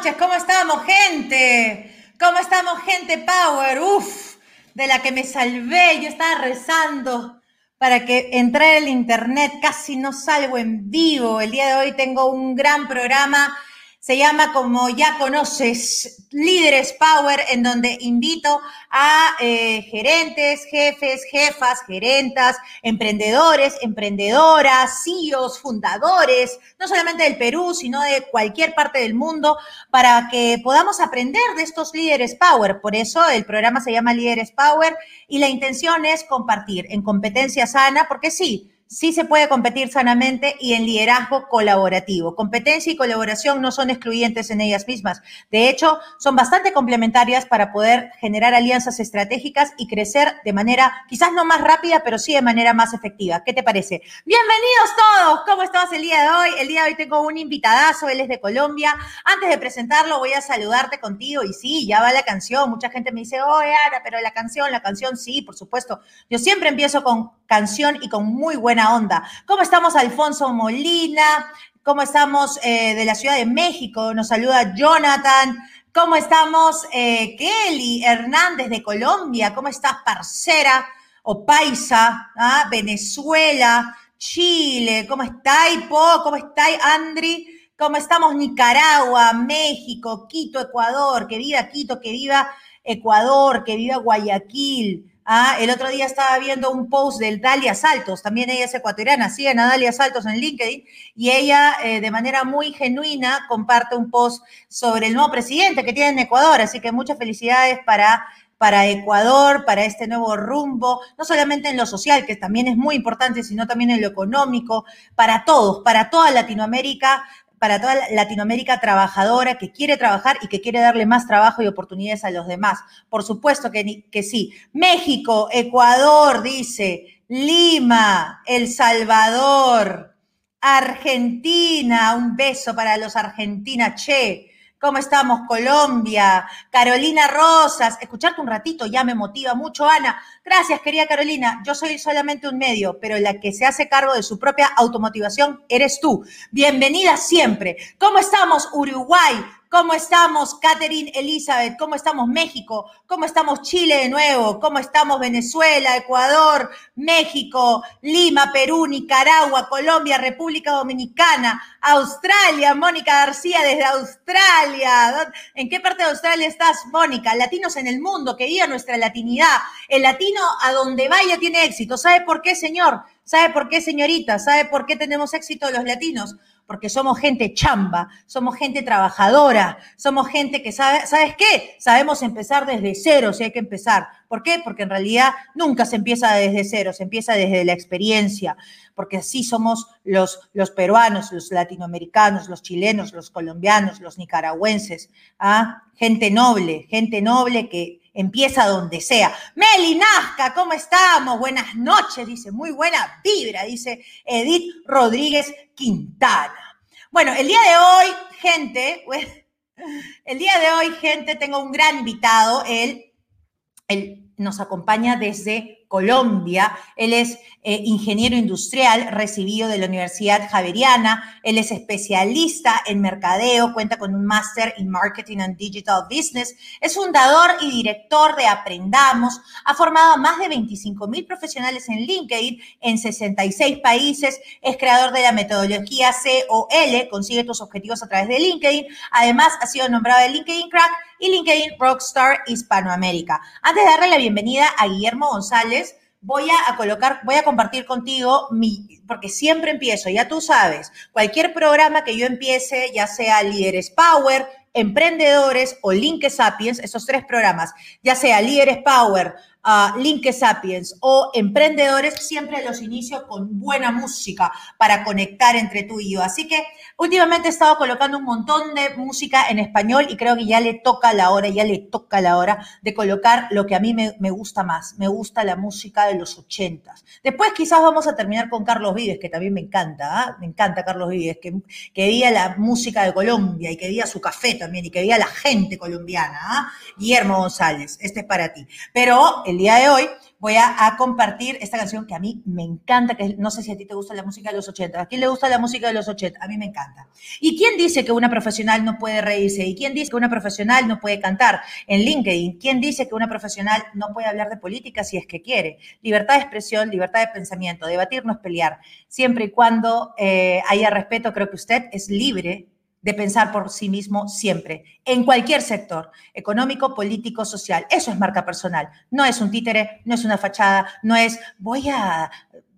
noches, ¿cómo estamos, gente? ¿Cómo estamos, gente Power? Uf, de la que me salvé, yo estaba rezando para que entrara el internet, casi no salgo en vivo. El día de hoy tengo un gran programa se llama, como ya conoces, Líderes Power, en donde invito a eh, gerentes, jefes, jefas, gerentas, emprendedores, emprendedoras, CEOs, fundadores, no solamente del Perú, sino de cualquier parte del mundo, para que podamos aprender de estos líderes Power. Por eso el programa se llama Líderes Power y la intención es compartir en competencia sana, porque sí, sí se puede competir sanamente y en liderazgo colaborativo. Competencia y colaboración no son excluyentes en ellas mismas. De hecho, son bastante complementarias para poder generar alianzas estratégicas y crecer de manera quizás no más rápida, pero sí de manera más efectiva. ¿Qué te parece? Bienvenidos todos. ¿Cómo estás el día de hoy? El día de hoy tengo un invitadazo, él es de Colombia. Antes de presentarlo, voy a saludarte contigo y sí, ya va la canción. Mucha gente me dice, oye, Ana, pero la canción, la canción, sí, por supuesto. Yo siempre empiezo con canción y con muy buena onda. ¿Cómo estamos, Alfonso Molina? ¿Cómo estamos eh, de la Ciudad de México? Nos saluda Jonathan. ¿Cómo estamos, eh, Kelly Hernández de Colombia? ¿Cómo estás, parcera o paisa? ¿Ah? Venezuela, Chile. ¿Cómo estáis, Po? ¿Cómo estáis, Andri? ¿Cómo estamos, Nicaragua, México, Quito, Ecuador? Que viva Quito, que viva Ecuador, que viva Guayaquil. Ah, el otro día estaba viendo un post del Dalia Saltos, también ella es ecuatoriana, siguen a Dalia Saltos en LinkedIn, y ella eh, de manera muy genuina comparte un post sobre el nuevo presidente que tiene en Ecuador, así que muchas felicidades para para Ecuador, para este nuevo rumbo, no solamente en lo social, que también es muy importante, sino también en lo económico, para todos, para toda Latinoamérica, para toda Latinoamérica trabajadora que quiere trabajar y que quiere darle más trabajo y oportunidades a los demás. Por supuesto que, que sí. México, Ecuador, dice, Lima, El Salvador, Argentina, un beso para los argentinas, che. ¿Cómo estamos? Colombia, Carolina Rosas. Escucharte un ratito ya me motiva mucho, Ana. Gracias, querida Carolina. Yo soy solamente un medio, pero la que se hace cargo de su propia automotivación eres tú. Bienvenida siempre. ¿Cómo estamos, Uruguay? ¿Cómo estamos, Catherine Elizabeth? ¿Cómo estamos, México? ¿Cómo estamos, Chile de nuevo? ¿Cómo estamos, Venezuela, Ecuador, México, Lima, Perú, Nicaragua, Colombia, República Dominicana, Australia? Mónica García desde Australia. ¿En qué parte de Australia estás, Mónica? Latinos en el mundo, que viva nuestra latinidad. El latino a donde vaya tiene éxito. ¿Sabe por qué, señor? ¿Sabe por qué, señorita? ¿Sabe por qué tenemos éxito los latinos? Porque somos gente chamba, somos gente trabajadora, somos gente que sabe, ¿sabes qué? Sabemos empezar desde cero si hay que empezar. ¿Por qué? Porque en realidad nunca se empieza desde cero, se empieza desde la experiencia, porque así somos los, los peruanos, los latinoamericanos, los chilenos, los colombianos, los nicaragüenses, ¿ah? gente noble, gente noble que empieza donde sea. Meli Nazca, ¿cómo estamos? Buenas noches, dice, muy buena vibra, dice Edith Rodríguez Quintana. Bueno, el día de hoy, gente, el día de hoy, gente, tengo un gran invitado, él, él nos acompaña desde Colombia. Él es eh, ingeniero industrial recibido de la Universidad Javeriana. Él es especialista en mercadeo, cuenta con un máster en Marketing and Digital Business. Es fundador y director de Aprendamos. Ha formado a más de 25 mil profesionales en LinkedIn en 66 países. Es creador de la metodología COL, consigue tus objetivos a través de LinkedIn. Además, ha sido nombrado el LinkedIn Crack y LinkedIn Rockstar Hispanoamérica. Antes de darle la bienvenida a Guillermo González, voy a, colocar, voy a compartir contigo mi, porque siempre empiezo, ya tú sabes, cualquier programa que yo empiece, ya sea Líderes Power, Emprendedores o Link Sapiens, esos tres programas, ya sea Líderes Power, uh, Link Sapiens o Emprendedores, siempre los inicio con buena música para conectar entre tú y yo. Así que últimamente he estado colocando un montón de música en español y creo que ya le toca la hora, ya le toca la hora de colocar lo que a mí me, me gusta más. Me gusta la música de los ochentas. Después quizás vamos a terminar con Carlos Vives, que también me encanta, ¿ah? me encanta Carlos Vives, que, que veía la música de Colombia y que veía su café también y que veía la gente colombiana. ¿ah? Guillermo González, este es para ti. Pero el día de hoy voy a, compartir esta canción que a mí me encanta, que no sé si a ti te gusta la música de los 80. ¿A quién le gusta la música de los 80? A mí me encanta. ¿Y quién dice que una profesional no puede reírse? ¿Y quién dice que una profesional no puede cantar en LinkedIn? ¿Quién dice que una profesional no puede hablar de política si es que quiere? Libertad de expresión, libertad de pensamiento, debatir no es pelear. Siempre y cuando eh, haya respeto, creo que usted es libre de pensar por sí mismo siempre, en cualquier sector, económico, político, social. Eso es marca personal. No es un títere, no es una fachada, no es voy a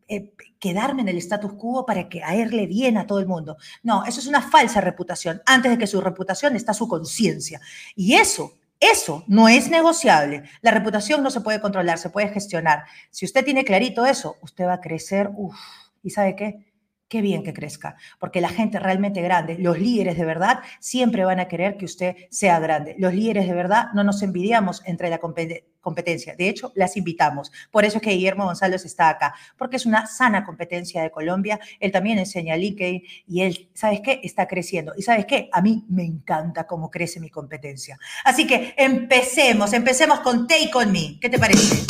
eh, quedarme en el status quo para caerle bien a todo el mundo. No, eso es una falsa reputación. Antes de que su reputación está su conciencia. Y eso eso no es negociable. La reputación no se puede controlar, se puede gestionar. Si usted tiene clarito eso, usted va a crecer, uff, ¿y sabe qué? Qué bien que crezca, porque la gente realmente grande, los líderes de verdad, siempre van a querer que usted sea grande. Los líderes de verdad no nos envidiamos entre la competencia, de hecho, las invitamos. Por eso es que Guillermo González está acá, porque es una sana competencia de Colombia. Él también enseña LinkedIn y él, ¿sabes qué? Está creciendo. ¿Y sabes qué? A mí me encanta cómo crece mi competencia. Así que empecemos, empecemos con Take On Me. ¿Qué te parece?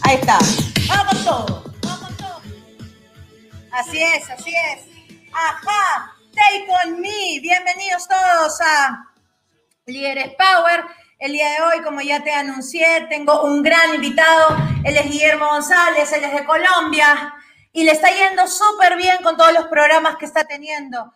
Ahí está. Vamos todos. Así es, así es. Ajá, take on me. Bienvenidos todos a Líderes Power. El día de hoy, como ya te anuncié, tengo un gran invitado. Él es Guillermo González, él es de Colombia y le está yendo súper bien con todos los programas que está teniendo.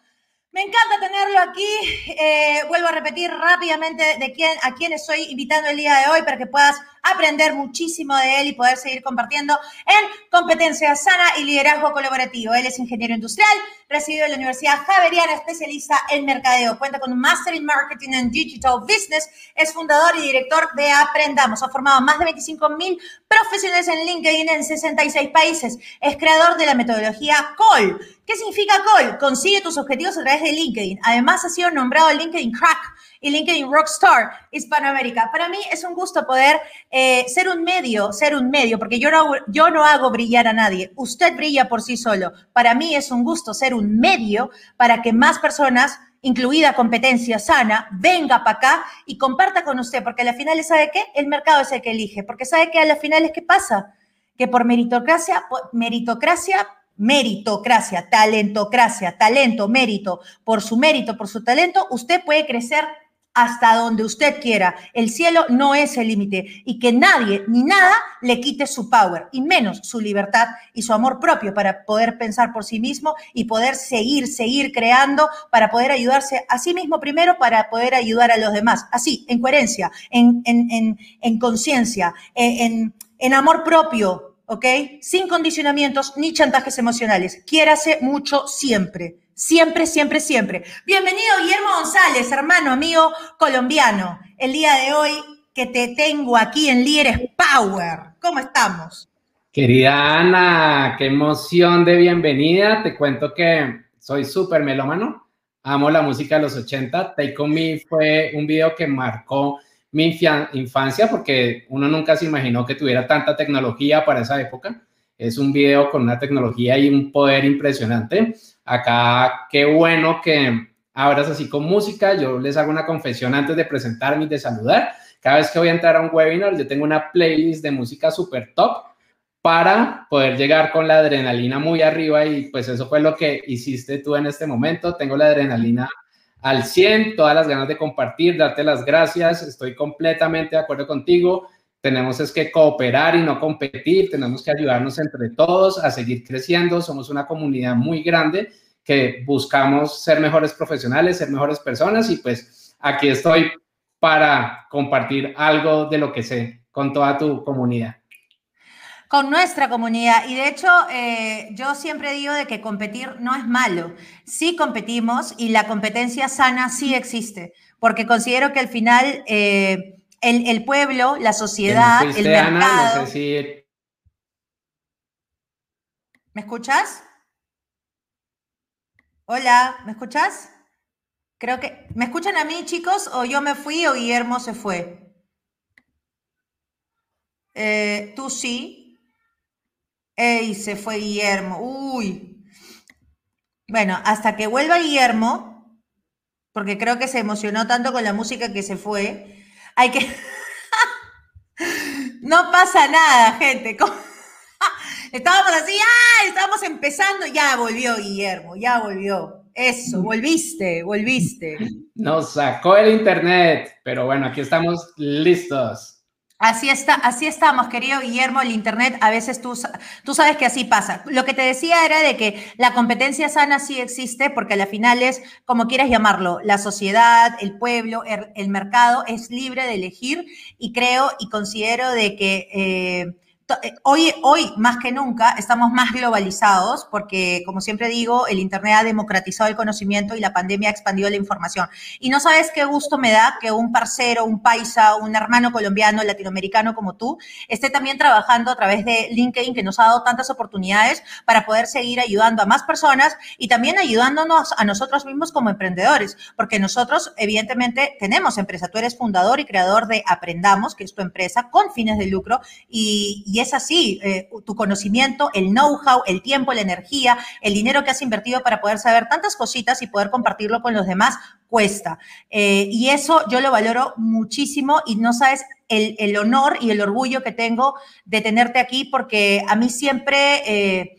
Me encanta tenerlo aquí. Eh, vuelvo a repetir rápidamente de quién, a quién estoy invitando el día de hoy para que puedas aprender muchísimo de él y poder seguir compartiendo en competencia sana y liderazgo colaborativo. Él es ingeniero industrial, recibido en la Universidad Javeriana, especialista en mercadeo, cuenta con un Master in Marketing and Digital Business, es fundador y director de Aprendamos, ha formado más de 25 mil profesionales en LinkedIn en 66 países, es creador de la metodología COL. ¿Qué significa COL? Consigue tus objetivos a través de LinkedIn. Además, ha sido nombrado LinkedIn Crack y LinkedIn Rockstar Hispanoamérica. Para mí es un gusto poder eh, ser un medio, ser un medio, porque yo no, yo no hago brillar a nadie. Usted brilla por sí solo. Para mí es un gusto ser un medio para que más personas incluida competencia sana, venga para acá y comparta con usted, porque a la final, ¿sabe qué? El mercado es el que elige, porque ¿sabe qué? A la final es qué pasa? Que por meritocracia, meritocracia, meritocracia, talentocracia, talento, mérito, por su mérito, por su talento, usted puede crecer hasta donde usted quiera. El cielo no es el límite y que nadie ni nada le quite su power y menos su libertad y su amor propio para poder pensar por sí mismo y poder seguir, seguir creando para poder ayudarse a sí mismo primero para poder ayudar a los demás. Así, en coherencia, en, en, en, conciencia, en, en amor propio, ¿ok? Sin condicionamientos ni chantajes emocionales. Quiérase mucho siempre. Siempre, siempre, siempre. Bienvenido Guillermo González, hermano amigo colombiano. El día de hoy que te tengo aquí en Líderes Power. ¿Cómo estamos? Querida Ana, qué emoción de bienvenida. Te cuento que soy súper melómano. Amo la música de los 80. Take On Me fue un video que marcó mi infancia porque uno nunca se imaginó que tuviera tanta tecnología para esa época. Es un video con una tecnología y un poder impresionante. Acá, qué bueno que abras así con música. Yo les hago una confesión antes de presentarme y de saludar. Cada vez que voy a entrar a un webinar, yo tengo una playlist de música súper top para poder llegar con la adrenalina muy arriba y pues eso fue lo que hiciste tú en este momento. Tengo la adrenalina al 100, todas las ganas de compartir, darte las gracias. Estoy completamente de acuerdo contigo. Tenemos es que cooperar y no competir, tenemos que ayudarnos entre todos a seguir creciendo. Somos una comunidad muy grande que buscamos ser mejores profesionales, ser mejores personas y pues aquí estoy para compartir algo de lo que sé con toda tu comunidad con nuestra comunidad. Y de hecho, eh, yo siempre digo de que competir no es malo. Sí competimos y la competencia sana sí existe, porque considero que al final eh, el, pueblo, la sociedad, el mercado. ¿Me escuchas? Hola, ¿me escuchas? Creo que. ¿Me escuchan a mí, chicos? ¿O yo me fui o Guillermo se fue? Eh, Tú sí. ¡Ey! Se fue Guillermo. Uy. Bueno, hasta que vuelva Guillermo, porque creo que se emocionó tanto con la música que se fue hay que... No pasa nada, gente. Estábamos así, ¡ay! Estábamos empezando, ya volvió Guillermo, ya volvió. Eso, volviste, volviste. Nos sacó el internet, pero bueno, aquí estamos listos. Así está, así estamos, querido Guillermo, el internet a veces tú, tú sabes que así pasa. Lo que te decía era de que la competencia sana sí existe porque al final es, como quieras llamarlo, la sociedad, el pueblo, el, mercado es libre de elegir y creo y considero de que eh, hoy, hoy más que nunca estamos más globalizados porque, como siempre digo, el Internet ha democratizado el conocimiento y la pandemia ha expandido la información. Y no sabes qué gusto me da que un parcero, un paisa, un hermano colombiano, latinoamericano como tú, esté también trabajando a través de LinkedIn, que nos ha dado tantas oportunidades para poder seguir ayudando a más personas y también ayudándonos a nosotros mismos como emprendedores, porque nosotros, evidentemente, tenemos empresa. Tú eres fundador y creador de Aprendamos, que es tu empresa con fines de lucro y, y es así, eh, tu conocimiento, el know-how, el tiempo, la energía, el dinero que has invertido para poder saber tantas cositas y poder compartirlo con los demás, cuesta. Eh, y eso yo lo valoro muchísimo y no sabes el, el, honor y el orgullo que tengo de tenerte aquí porque a mí siempre... Eh,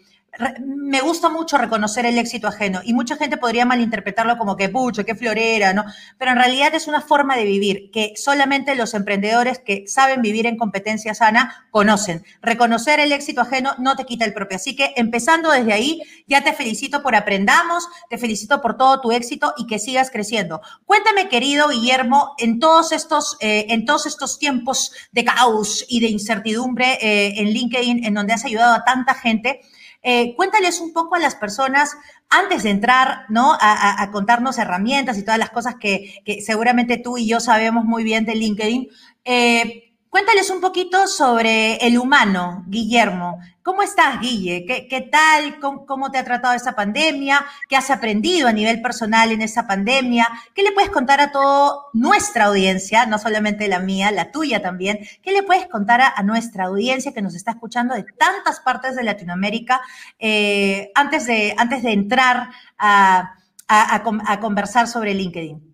me gusta mucho reconocer el éxito ajeno y mucha gente podría malinterpretarlo como que pucho, que florera, ¿no? Pero en realidad es una forma de vivir que solamente los emprendedores que saben vivir en competencia sana conocen. Reconocer el éxito ajeno no te quita el propio. Así que empezando desde ahí, ya te felicito por aprendamos, te felicito por todo tu éxito y que sigas creciendo. Cuéntame, querido Guillermo, en todos estos, eh, en todos estos tiempos de caos y de incertidumbre eh, en LinkedIn, en donde has ayudado a tanta gente, eh, cuéntales un poco a las personas, antes de entrar, ¿no? A, contarnos herramientas y todas las cosas que, seguramente tú y yo sabemos muy bien de LinkedIn. Eh, Cuéntales un poquito sobre el humano, Guillermo. ¿Cómo estás, Guille? ¿Qué, tal? ¿Cómo, te ha tratado esa pandemia? ¿Qué has aprendido a nivel personal en esa pandemia? ¿Qué le puedes contar a toda nuestra audiencia, no solamente la mía, la tuya también? ¿Qué le puedes contar a, nuestra audiencia que nos está escuchando de tantas partes de Latinoamérica eh, antes, de, antes de entrar a, a conversar sobre LinkedIn?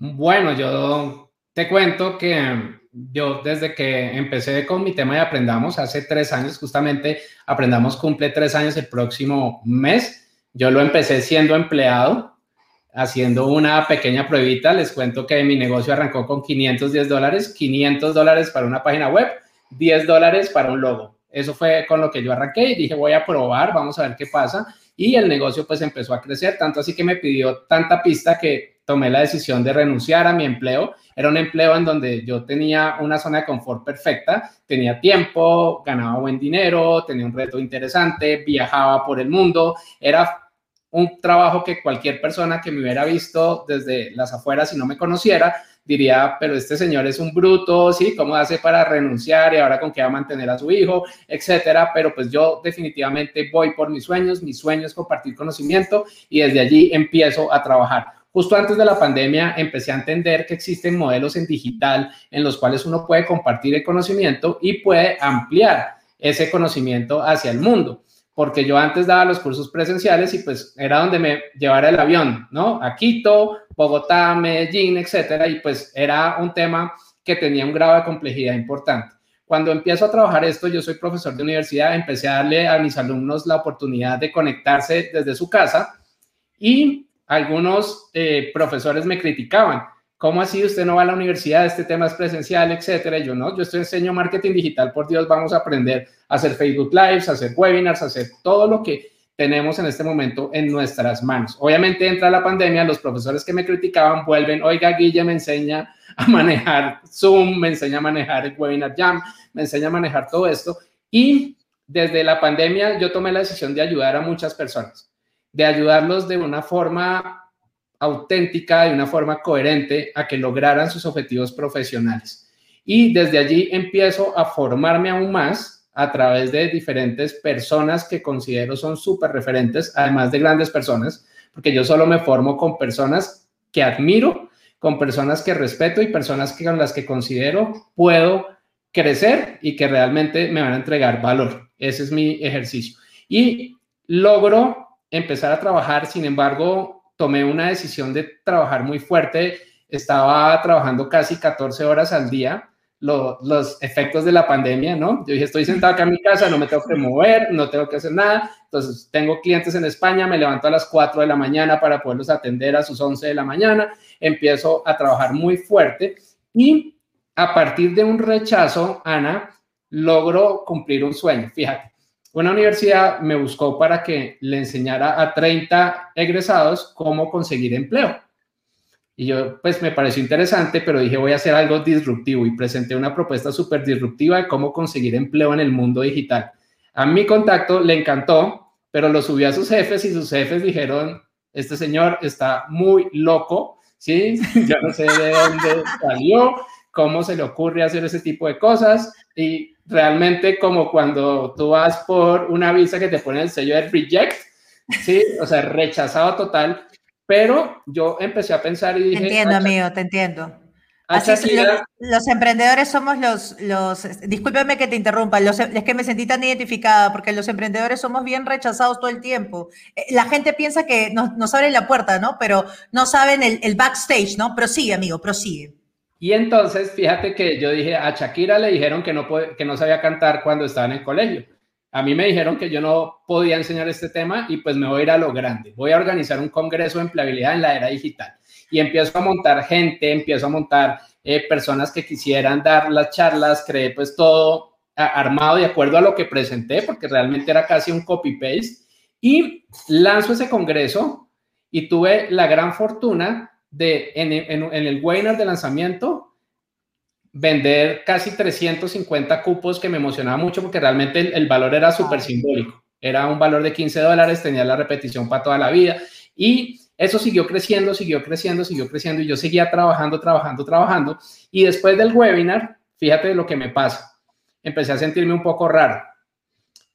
Bueno, yo te cuento que yo desde que empecé con mi tema de Aprendamos, hace tres años justamente, Aprendamos cumple tres años el próximo mes. Yo lo empecé siendo empleado, haciendo una pequeña pruebita. Les cuento que mi negocio arrancó con 510 dólares, 500 dólares para una página web, 10 dólares para un logo. Eso fue con lo que yo arranqué y dije, voy a probar, vamos a ver qué pasa. Y el negocio pues empezó a crecer, tanto así que me pidió tanta pista que tomé la decisión de renunciar a mi empleo. Era un empleo en donde yo tenía una zona de confort perfecta, tenía tiempo, ganaba buen dinero, tenía un reto interesante, viajaba por el mundo, era un trabajo que cualquier persona que me hubiera visto desde las afueras y no me conociera, diría, pero este señor es un bruto, ¿sí? ¿Cómo hace para renunciar y ahora con qué va a mantener a su hijo, etcétera? Pero pues yo definitivamente voy por mis sueños, mi sueño es compartir conocimiento y desde allí empiezo a trabajar. Justo antes de la pandemia empecé a entender que existen modelos en digital en los cuales uno puede compartir el conocimiento y puede ampliar ese conocimiento hacia el mundo. Porque yo antes daba los cursos presenciales y pues era donde me llevara el avión, ¿no? A Quito, Bogotá, Medellín, etcétera. Y pues era un tema que tenía un grado de complejidad importante. Cuando empiezo a trabajar esto, yo soy profesor de universidad, empecé a darle a mis alumnos la oportunidad de conectarse desde su casa y algunos eh, profesores me criticaban. ¿Cómo así usted no va a la universidad? Este tema es presencial, etcétera. yo no, yo estoy enseño marketing digital, por Dios, vamos a aprender a hacer Facebook Lives, a hacer webinars, a hacer todo lo que tenemos en este momento en nuestras manos. Obviamente entra la pandemia, los profesores que me criticaban vuelven, oiga, Guille me enseña a manejar Zoom, me enseña a manejar el Webinar Jam, me enseña a manejar todo esto. Y desde la pandemia yo tomé la decisión de ayudar a muchas personas de ayudarlos de una forma auténtica, de una forma coherente a que lograran sus objetivos profesionales. Y desde allí empiezo a formarme aún más a través de diferentes personas que considero son súper referentes, además de grandes personas, porque yo solo me formo con personas que admiro, con personas que respeto y personas que, con las que considero puedo crecer y que realmente me van a entregar valor. Ese es mi ejercicio. Y logro empezar a trabajar, sin embargo, tomé una decisión de trabajar muy fuerte, estaba trabajando casi 14 horas al día, los efectos de la pandemia, ¿no? Yo dije, estoy sentado acá en mi casa, no me tengo que mover, no tengo que hacer nada. Entonces, tengo clientes en España, me levanto a las 4 de la mañana para poderlos atender a sus 11 de la mañana, empiezo a trabajar muy fuerte y a partir de un rechazo, Ana, logro cumplir un sueño. Fíjate, una universidad me buscó para que le enseñara a 30 egresados cómo conseguir empleo. Y yo, pues me pareció interesante, pero dije, voy a hacer algo disruptivo y presenté una propuesta súper disruptiva de cómo conseguir empleo en el mundo digital. A mi contacto le encantó, pero lo subió a sus jefes y sus jefes dijeron, este señor está muy loco, ¿sí? Yo no sé de dónde salió, cómo se le ocurre hacer ese tipo de cosas y realmente como cuando tú vas por una visa que te pone el sello de reject, ¿sí? O sea, rechazado total pero yo empecé a pensar y dije... Te entiendo, amigo, te entiendo. Así los, emprendedores somos los, los, discúlpeme que te interrumpa, los, es que me sentí tan identificada porque los emprendedores somos bien rechazados todo el tiempo. Eh, la gente piensa que nos, nos abren la puerta, ¿no? Pero no saben el, el backstage, ¿no? Prosigue, amigo, prosigue. Y entonces, fíjate que yo dije, a Shakira le dijeron que no, que no sabía cantar cuando estaba en el colegio. A mí me dijeron que yo no podía enseñar este tema y pues me voy a ir a lo grande. Voy a organizar un congreso de empleabilidad en la era digital y empiezo a montar gente, empiezo a montar eh, personas que quisieran dar las charlas, creé pues todo armado de acuerdo a lo que presenté, porque realmente era casi un copy-paste, y lanzo ese congreso y tuve la gran fortuna de en, en el webinar de lanzamiento vender casi 350 cupos que me emocionaba mucho porque realmente el, valor era súper simbólico. Era un valor de 15 dólares, tenía la repetición para toda la vida y eso siguió creciendo, siguió creciendo, siguió creciendo y yo seguía trabajando, trabajando, trabajando. Y después del webinar, fíjate lo que me pasa. Empecé a sentirme un poco raro.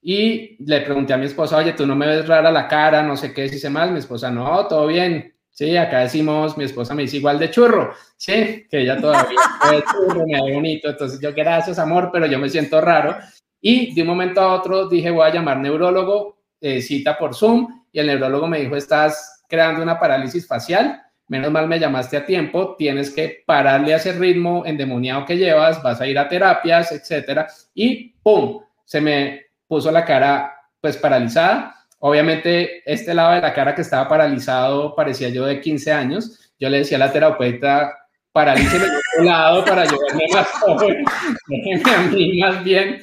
Y le pregunté a mi esposa, oye, tú no me ves rara la cara, no sé qué, si sé más. Mi esposa, no, todo bien. Sí, acá decimos, mi esposa me dice igual de churro, sí, que ella todavía es churro, me ve bonito, entonces yo gracias amor, pero yo me siento raro. Y de un momento a otro dije, voy a llamar neurólogo, eh, cita por Zoom, y el neurólogo me dijo, estás creando una parálisis facial, menos mal me llamaste a tiempo, tienes que pararle a ese ritmo endemoniado que llevas, vas a ir a terapias, etcétera, y ¡pum! Se me puso la cara pues paralizada Obviamente, este lado de la cara que estaba paralizado parecía yo de 15 años. Yo le decía a la terapeuta, paralíceme el otro lado para yo verme más joven, déjeme a mí más bien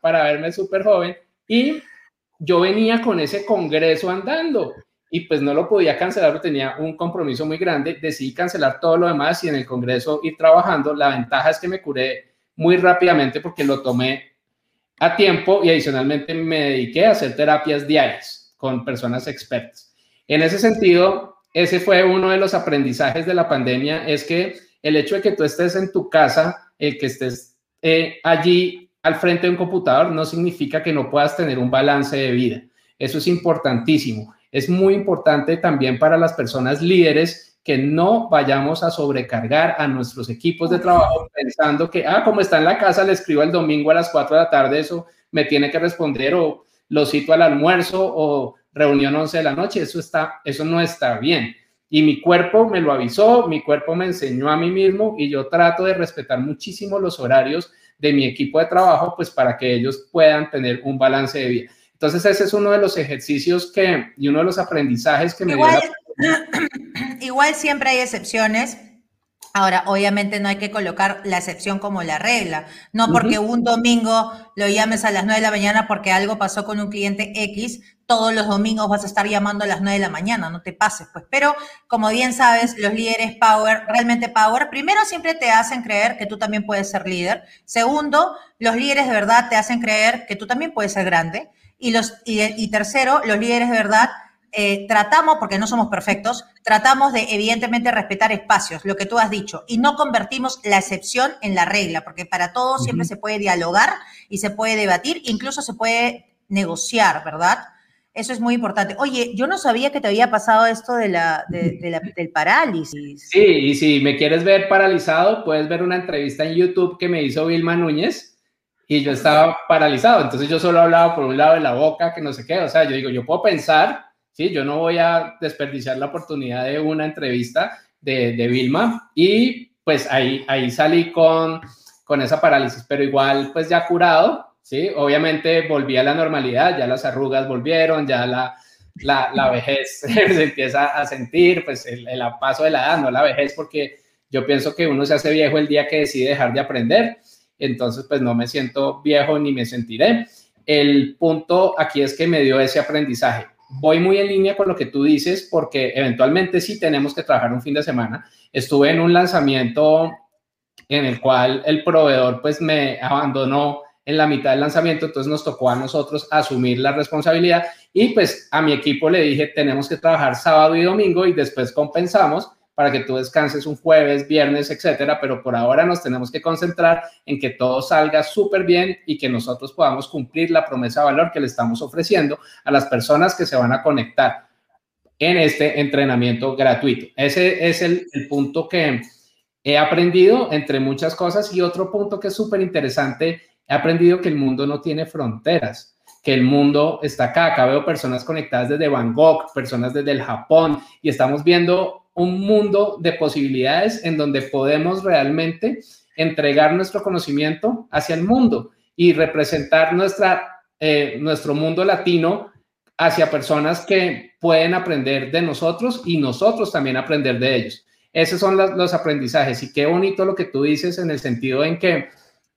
para verme súper joven. Y yo venía con ese congreso andando y pues no lo podía cancelar tenía un compromiso muy grande. Decidí cancelar todo lo demás y en el congreso ir trabajando. La ventaja es que me curé muy rápidamente porque lo tomé a tiempo y adicionalmente me dediqué a hacer terapias diarias con personas expertas. En ese sentido, ese fue uno de los aprendizajes de la pandemia, es que el hecho de que tú estés en tu casa, el que estés eh, allí al frente de un computador, no significa que no puedas tener un balance de vida. Eso es importantísimo. Es muy importante también para las personas líderes que no vayamos a sobrecargar a nuestros equipos de trabajo pensando que, ah, como está en la casa, le escribo el domingo a las 4 de la tarde, eso me tiene que responder o lo cito al almuerzo o reunión 11 de la noche, eso, está, eso no está bien. Y mi cuerpo me lo avisó, mi cuerpo me enseñó a mí mismo y yo trato de respetar muchísimo los horarios de mi equipo de trabajo, pues para que ellos puedan tener un balance de vida. Entonces ese es uno de los ejercicios que y uno de los aprendizajes que me dio Igual siempre hay excepciones. Ahora, obviamente no hay que colocar la excepción como la regla. No porque un domingo lo llames a las 9 de la mañana porque algo pasó con un cliente X, todos los domingos vas a estar llamando a las 9 de la mañana, no te pases, pues. Pero, como bien sabes, los líderes Power, realmente Power, primero siempre te hacen creer que tú también puedes ser líder. Segundo, los líderes de verdad te hacen creer que tú también puedes ser grande. Y, los, y tercero, los líderes de verdad eh, tratamos, porque no somos perfectos, tratamos de evidentemente respetar espacios, lo que tú has dicho, y no convertimos la excepción en la regla, porque para todo siempre se puede dialogar y se puede debatir, incluso se puede negociar, ¿verdad? Eso es muy importante. Oye, yo no sabía que te había pasado esto de la, del parálisis. Sí, y si me quieres ver paralizado, puedes ver una entrevista en YouTube que me hizo Vilma Núñez y yo estaba paralizado. Entonces yo solo hablaba por un lado de la boca, que no sé qué. O sea, yo digo, yo puedo pensar, ¿sí? Yo no voy a desperdiciar la oportunidad de una entrevista de, de Vilma y pues ahí, ahí salí con, con esa parálisis, pero igual pues ya curado, ¿sí? Obviamente volví a la normalidad, ya las arrugas volvieron, ya la, la, la vejez se empieza a sentir, pues el, el paso de la edad, no la vejez, porque yo pienso que uno se hace viejo el día que decide dejar de aprender, entonces pues no me siento viejo ni me sentiré. El punto aquí es que me dio ese aprendizaje voy muy en línea con lo que tú dices porque eventualmente sí tenemos que trabajar un fin de semana. Estuve en un lanzamiento en el cual el proveedor pues me abandonó en la mitad del lanzamiento, entonces nos tocó a nosotros asumir la responsabilidad y pues a mi equipo le dije tenemos que trabajar sábado y domingo y después compensamos para que tú descanses un jueves, viernes, etcétera, pero por ahora nos tenemos que concentrar en que todo salga súper bien y que nosotros podamos cumplir la promesa de valor que le estamos ofreciendo a las personas que se van a conectar en este entrenamiento gratuito. Ese es el, punto que he aprendido entre muchas cosas y otro punto que es súper interesante, he aprendido que el mundo no tiene fronteras el mundo está acá. Acá veo personas conectadas desde Bangkok, personas desde el Japón y estamos viendo un mundo de posibilidades en donde podemos realmente entregar nuestro conocimiento hacia el mundo y representar nuestra, eh, nuestro mundo latino hacia personas que pueden aprender de nosotros y nosotros también aprender de ellos. Esos son los aprendizajes y qué bonito lo que tú dices en el sentido en que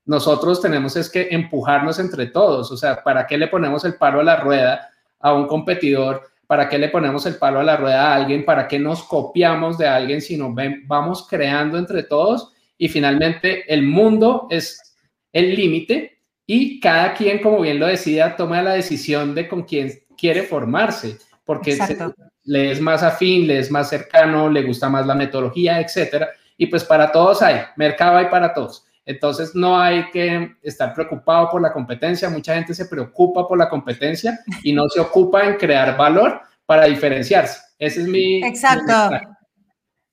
nosotros tenemos es que empujarnos entre todos, o sea, ¿para qué le ponemos el palo a la rueda a un competidor ¿Para qué le ponemos el palo a la rueda a alguien? ¿Para qué nos copiamos de alguien si nos vamos creando entre todos? Y finalmente el mundo es el límite y cada quien, como bien lo decía, toma la decisión de con quién quiere formarse, porque le es más afín, le es más cercano, le gusta más la metodología, etcétera. Y pues para todos hay, mercado hay para todos. Entonces no hay que estar preocupado por la competencia. Mucha gente se preocupa por la competencia y no se ocupa en crear valor para diferenciarse. Ese es mi... Exacto.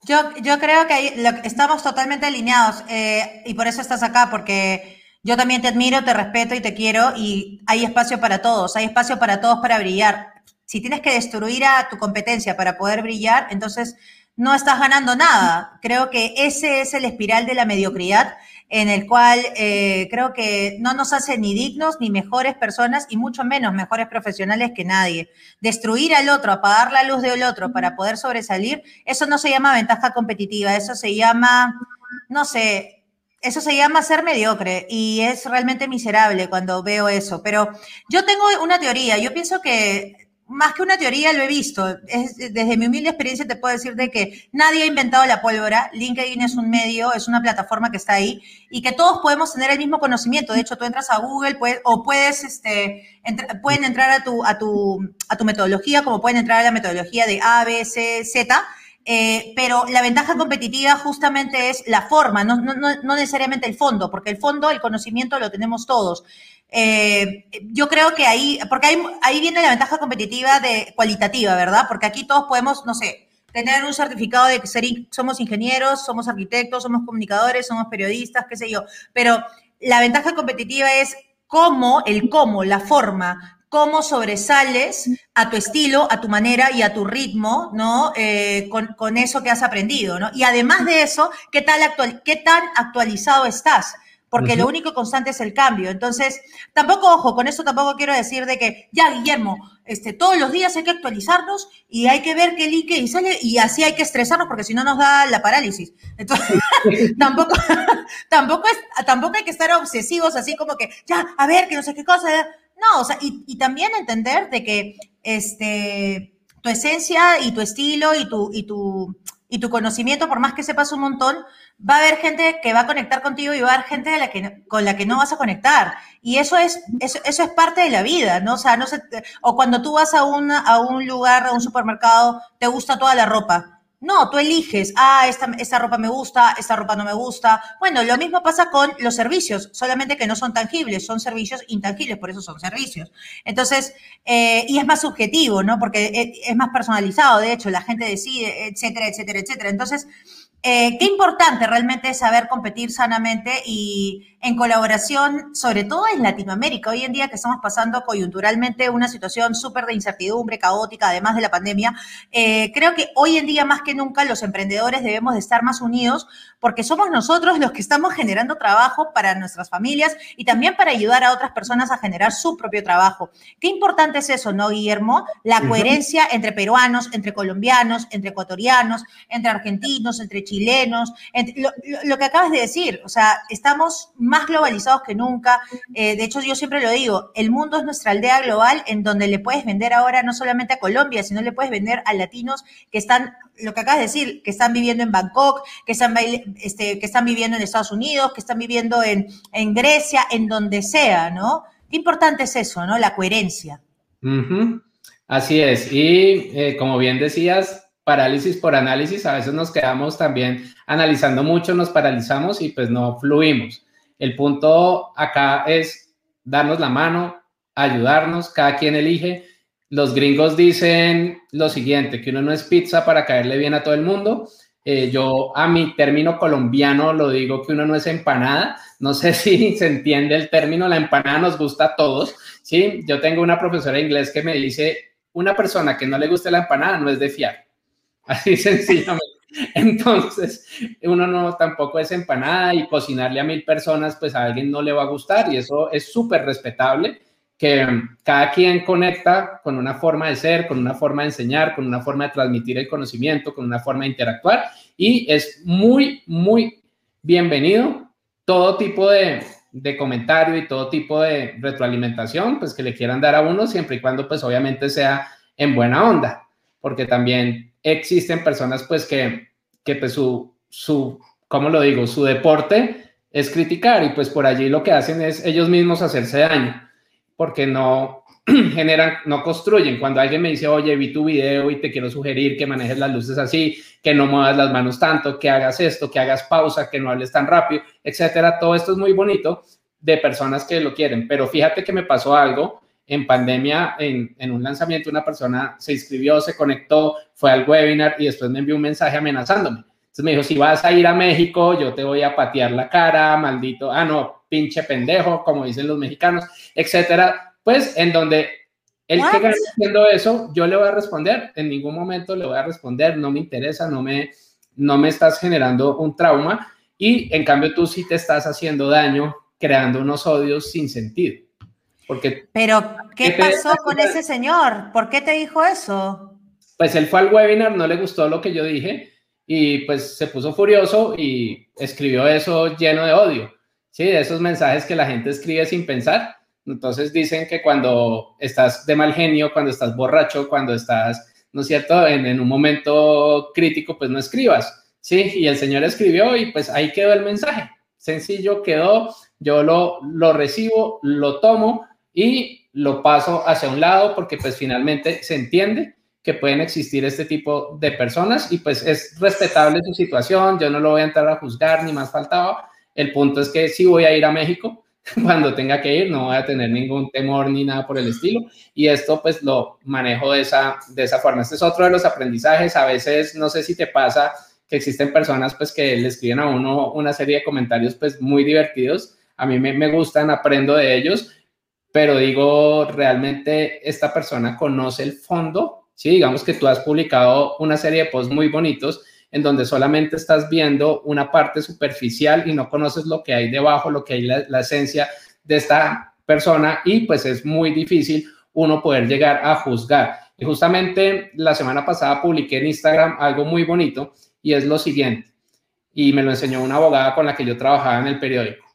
yo, yo creo que estamos totalmente alineados eh, y por eso estás acá, porque yo también te admiro, te respeto y te quiero y hay espacio para todos, hay espacio para todos para brillar. Si tienes que destruir a tu competencia para poder brillar, entonces no estás ganando nada. Creo que ese es el espiral de la mediocridad en el cual eh, creo que no nos hace ni dignos ni mejores personas y mucho menos mejores profesionales que nadie. Destruir al otro, apagar la luz del otro para poder sobresalir, eso no se llama ventaja competitiva, eso se llama, no sé, eso se llama ser mediocre y es realmente miserable cuando veo eso. Pero yo tengo una teoría, yo pienso que más que una teoría, lo he visto. desde mi humilde experiencia te puedo decir de que nadie ha inventado la pólvora. LinkedIn es un medio, es una plataforma que está ahí y que todos podemos tener el mismo conocimiento. De hecho, tú entras a Google o puedes, este, pueden entrar a tu, a, tu, a tu metodología como pueden entrar a la metodología de A, B, C, Z. Eh, pero la ventaja competitiva justamente es la forma, no, no, no necesariamente el fondo, porque el fondo, el conocimiento lo tenemos todos. Eh, yo creo que ahí, porque ahí, viene la ventaja competitiva de cualitativa, ¿verdad? Porque aquí todos podemos, no sé, tener un certificado de que ser, somos ingenieros, somos arquitectos, somos comunicadores, somos periodistas, qué sé yo. Pero la ventaja competitiva es cómo, el cómo, la forma, cómo sobresales a tu estilo, a tu manera y a tu ritmo, ¿no? Eh, con, con, eso que has aprendido, ¿no? Y además de eso, ¿qué, tal actual, qué tan actualizado estás? Porque lo único constante es el cambio. Entonces, tampoco, ojo, con eso tampoco quiero decir de que, ya, Guillermo, este, todos los días hay que actualizarnos y hay que ver qué y sale y así hay que estresarnos porque si no nos da la parálisis. Entonces, tampoco, tampoco, es, tampoco hay que estar obsesivos así como que, ya, a ver, que no sé qué cosa. No, o sea, y, y también entender de que este, tu esencia y tu estilo y tu, y tu, y tu conocimiento, por más que sepas un montón, va a haber gente que va a conectar contigo y va a haber gente que, con la que no vas a conectar. Y eso es, eso, eso es parte de la vida, ¿no? O sea, no o cuando tú vas a, una, a un lugar, a un supermercado, te gusta toda la ropa. No, tú eliges, ah, esta, esta ropa me gusta, esta ropa no me gusta. Bueno, lo mismo pasa con los servicios, solamente que no son tangibles, son servicios intangibles, por eso son servicios. Entonces, eh, y es más subjetivo, ¿no? Porque es más personalizado, de hecho, la gente decide, etcétera, etcétera, etcétera. Entonces, Eh, qué importante realmente es saber competir sanamente y en colaboración, sobre todo en Latinoamérica, hoy en día que estamos pasando coyunturalmente una situación súper de incertidumbre, caótica, además de la pandemia, eh, creo que hoy en día más que nunca los emprendedores debemos de estar más unidos porque somos nosotros los que estamos generando trabajo para nuestras familias y también para ayudar a otras personas a generar su propio trabajo. Qué importante es eso, ¿no, Guillermo? La coherencia entre peruanos, entre colombianos, entre ecuatorianos, entre argentinos, entre chilenos, lo, lo, que acabas de decir, o sea, estamos más globalizados que nunca. Eh, de hecho, yo siempre lo digo, el mundo es nuestra aldea global en donde le puedes vender ahora no solamente a Colombia, sino le puedes vender a latinos que están, lo que acabas de decir, que están viviendo en Bangkok, que están, este, viviendo en Estados Unidos, que están viviendo en, Grecia, en donde sea, ¿no? Qué importante es eso, ¿no? La coherencia. Así es. Y eh, como bien decías, parálisis por análisis, a veces nos quedamos también analizando mucho, nos paralizamos y pues no fluimos. El punto acá es darnos la mano, ayudarnos, cada quien elige. Los gringos dicen lo siguiente, que uno no es pizza para caerle bien a todo el mundo. Eh, yo a mi término colombiano lo digo que uno no es empanada. No sé si se entiende el término, la empanada nos gusta a todos. ¿sí? Yo tengo una profesora de inglés que me dice, una persona que no le guste la empanada no es de fiar. Así sencillamente. Entonces, uno no tampoco es empanada y cocinarle a mil personas, pues a alguien no le va a gustar y eso es súper respetable, que cada quien conecta con una forma de ser, con una forma de enseñar, con una forma de transmitir el conocimiento, con una forma de interactuar y es muy, muy bienvenido todo tipo de, de comentario y todo tipo de retroalimentación, pues que le quieran dar a uno, siempre y cuando pues obviamente sea en buena onda, porque también existen personas pues que, que pues su, su, ¿cómo lo digo? Su deporte es criticar y pues por allí lo que hacen es ellos mismos hacerse daño, porque no generan, no construyen. Cuando alguien me dice, oye, vi tu video y te quiero sugerir que manejes las luces así, que no muevas las manos tanto, que hagas esto, que hagas pausa, que no hables tan rápido, etcétera. Todo esto es muy bonito de personas que lo quieren, pero fíjate que me pasó algo en pandemia, en, en, un lanzamiento, una persona se inscribió, se conectó, fue al webinar y después me envió un mensaje amenazándome. Entonces me dijo, si vas a ir a México, yo te voy a patear la cara, maldito, ah, no, pinche pendejo, como dicen los mexicanos, etcétera. Pues en donde el que gana haciendo eso, yo le voy a responder, en ningún momento le voy a responder, no me interesa, no me, no me estás generando un trauma y en cambio tú sí te estás haciendo daño creando unos odios sin sentido. Pero, ¿qué, pasó con ese señor? ¿Por qué te dijo eso? Pues él fue al webinar, no le gustó lo que yo dije y pues se puso furioso y escribió eso lleno de odio. Sí, de esos mensajes que la gente escribe sin pensar. Entonces dicen que cuando estás de mal genio, cuando estás borracho, cuando estás, ¿no es cierto?, en, en un momento crítico, pues no escribas. Sí, y el señor escribió y pues ahí quedó el mensaje. Sencillo quedó, yo lo, lo recibo, lo tomo y lo paso hacia un lado porque pues finalmente se entiende que pueden existir este tipo de personas y pues es respetable su situación, yo no lo voy a entrar a juzgar ni más faltaba, el punto es que si voy a ir a México cuando tenga que ir, no voy a tener ningún temor ni nada por el estilo. Y esto pues lo manejo de esa, de esa forma. Este es otro de los aprendizajes, a veces no sé si te pasa que existen personas pues que le escriben a uno una serie de comentarios pues muy divertidos, a mí me, me gustan, aprendo de ellos, pero digo, realmente esta persona conoce el fondo, ¿sí? Digamos que tú has publicado una serie de posts muy bonitos en donde solamente estás viendo una parte superficial y no conoces lo que hay debajo, lo que hay la, la esencia de esta persona y pues es muy difícil uno poder llegar a juzgar. Y justamente la semana pasada publiqué en Instagram algo muy bonito y es lo siguiente, y me lo enseñó una abogada con la que yo trabajaba en el periódico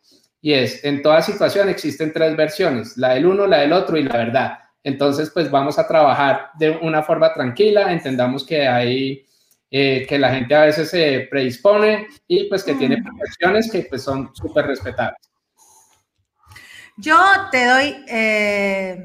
y es, en toda situación existen tres versiones, la del uno, la del otro y la verdad. Entonces, pues vamos a trabajar de una forma tranquila, entendamos que hay, eh, que la gente a veces se predispone y pues que tiene profesiones que pues son súper respetables. Yo te doy, eh,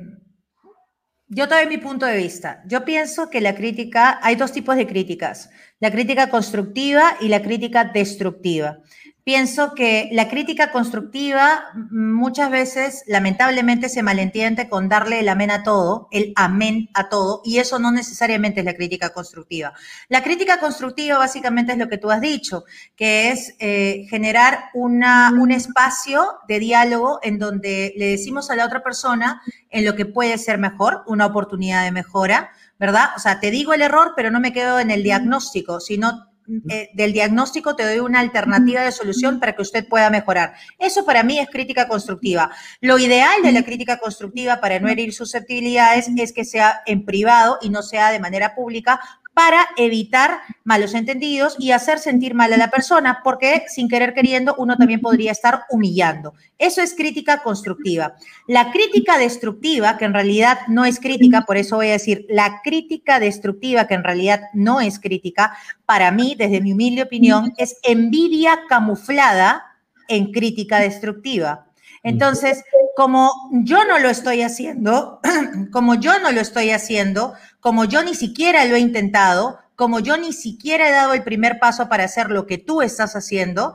yo te doy mi punto de vista. Yo pienso que la crítica, hay dos tipos de críticas, la crítica constructiva y la crítica destructiva. Pienso que la crítica constructiva muchas veces, lamentablemente, se malentiende con darle el amén a todo, el amén a todo, y eso no necesariamente es la crítica constructiva. La crítica constructiva básicamente es lo que tú has dicho, que es eh, generar una, un espacio de diálogo en donde le decimos a la otra persona en lo que puede ser mejor, una oportunidad de mejora, ¿verdad? O sea, te digo el error, pero no me quedo en el diagnóstico, sino eh, del diagnóstico te doy una alternativa de solución para que usted pueda mejorar. Eso para mí es crítica constructiva. Lo ideal de la crítica constructiva para no herir susceptibilidades es que sea en privado y no sea de manera pública para evitar malos entendidos y hacer sentir mal a la persona, porque sin querer queriendo uno también podría estar humillando. Eso es crítica constructiva. La crítica destructiva, que en realidad no es crítica, por eso voy a decir, la crítica destructiva, que en realidad no es crítica, para mí, desde mi humilde opinión, es envidia camuflada en crítica destructiva. Entonces, como yo no lo estoy haciendo, como yo no lo estoy haciendo, como yo ni siquiera lo he intentado, como yo ni siquiera he dado el primer paso para hacer lo que tú estás haciendo,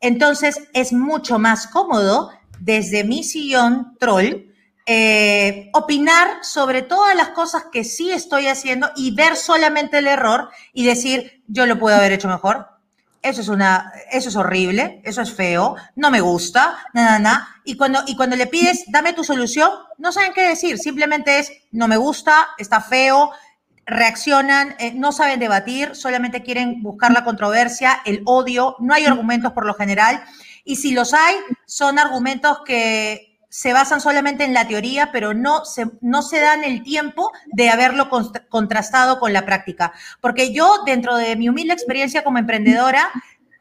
entonces es mucho más cómodo desde mi sillón troll eh, opinar sobre todas las cosas que sí estoy haciendo y ver solamente el error y decir, yo lo puedo haber hecho mejor, eso es una, eso es horrible, eso es feo, no me gusta, nada, nada. Y cuando, y cuando le pides, dame tu solución, no saben qué decir, simplemente es, no me gusta, está feo, reaccionan, eh, no saben debatir, solamente quieren buscar la controversia, el odio, no hay argumentos por lo general. Y si los hay, son argumentos que se basan solamente en la teoría, pero no se, no se dan el tiempo de haberlo contrastado con la práctica. Porque yo, dentro de mi humilde experiencia como emprendedora,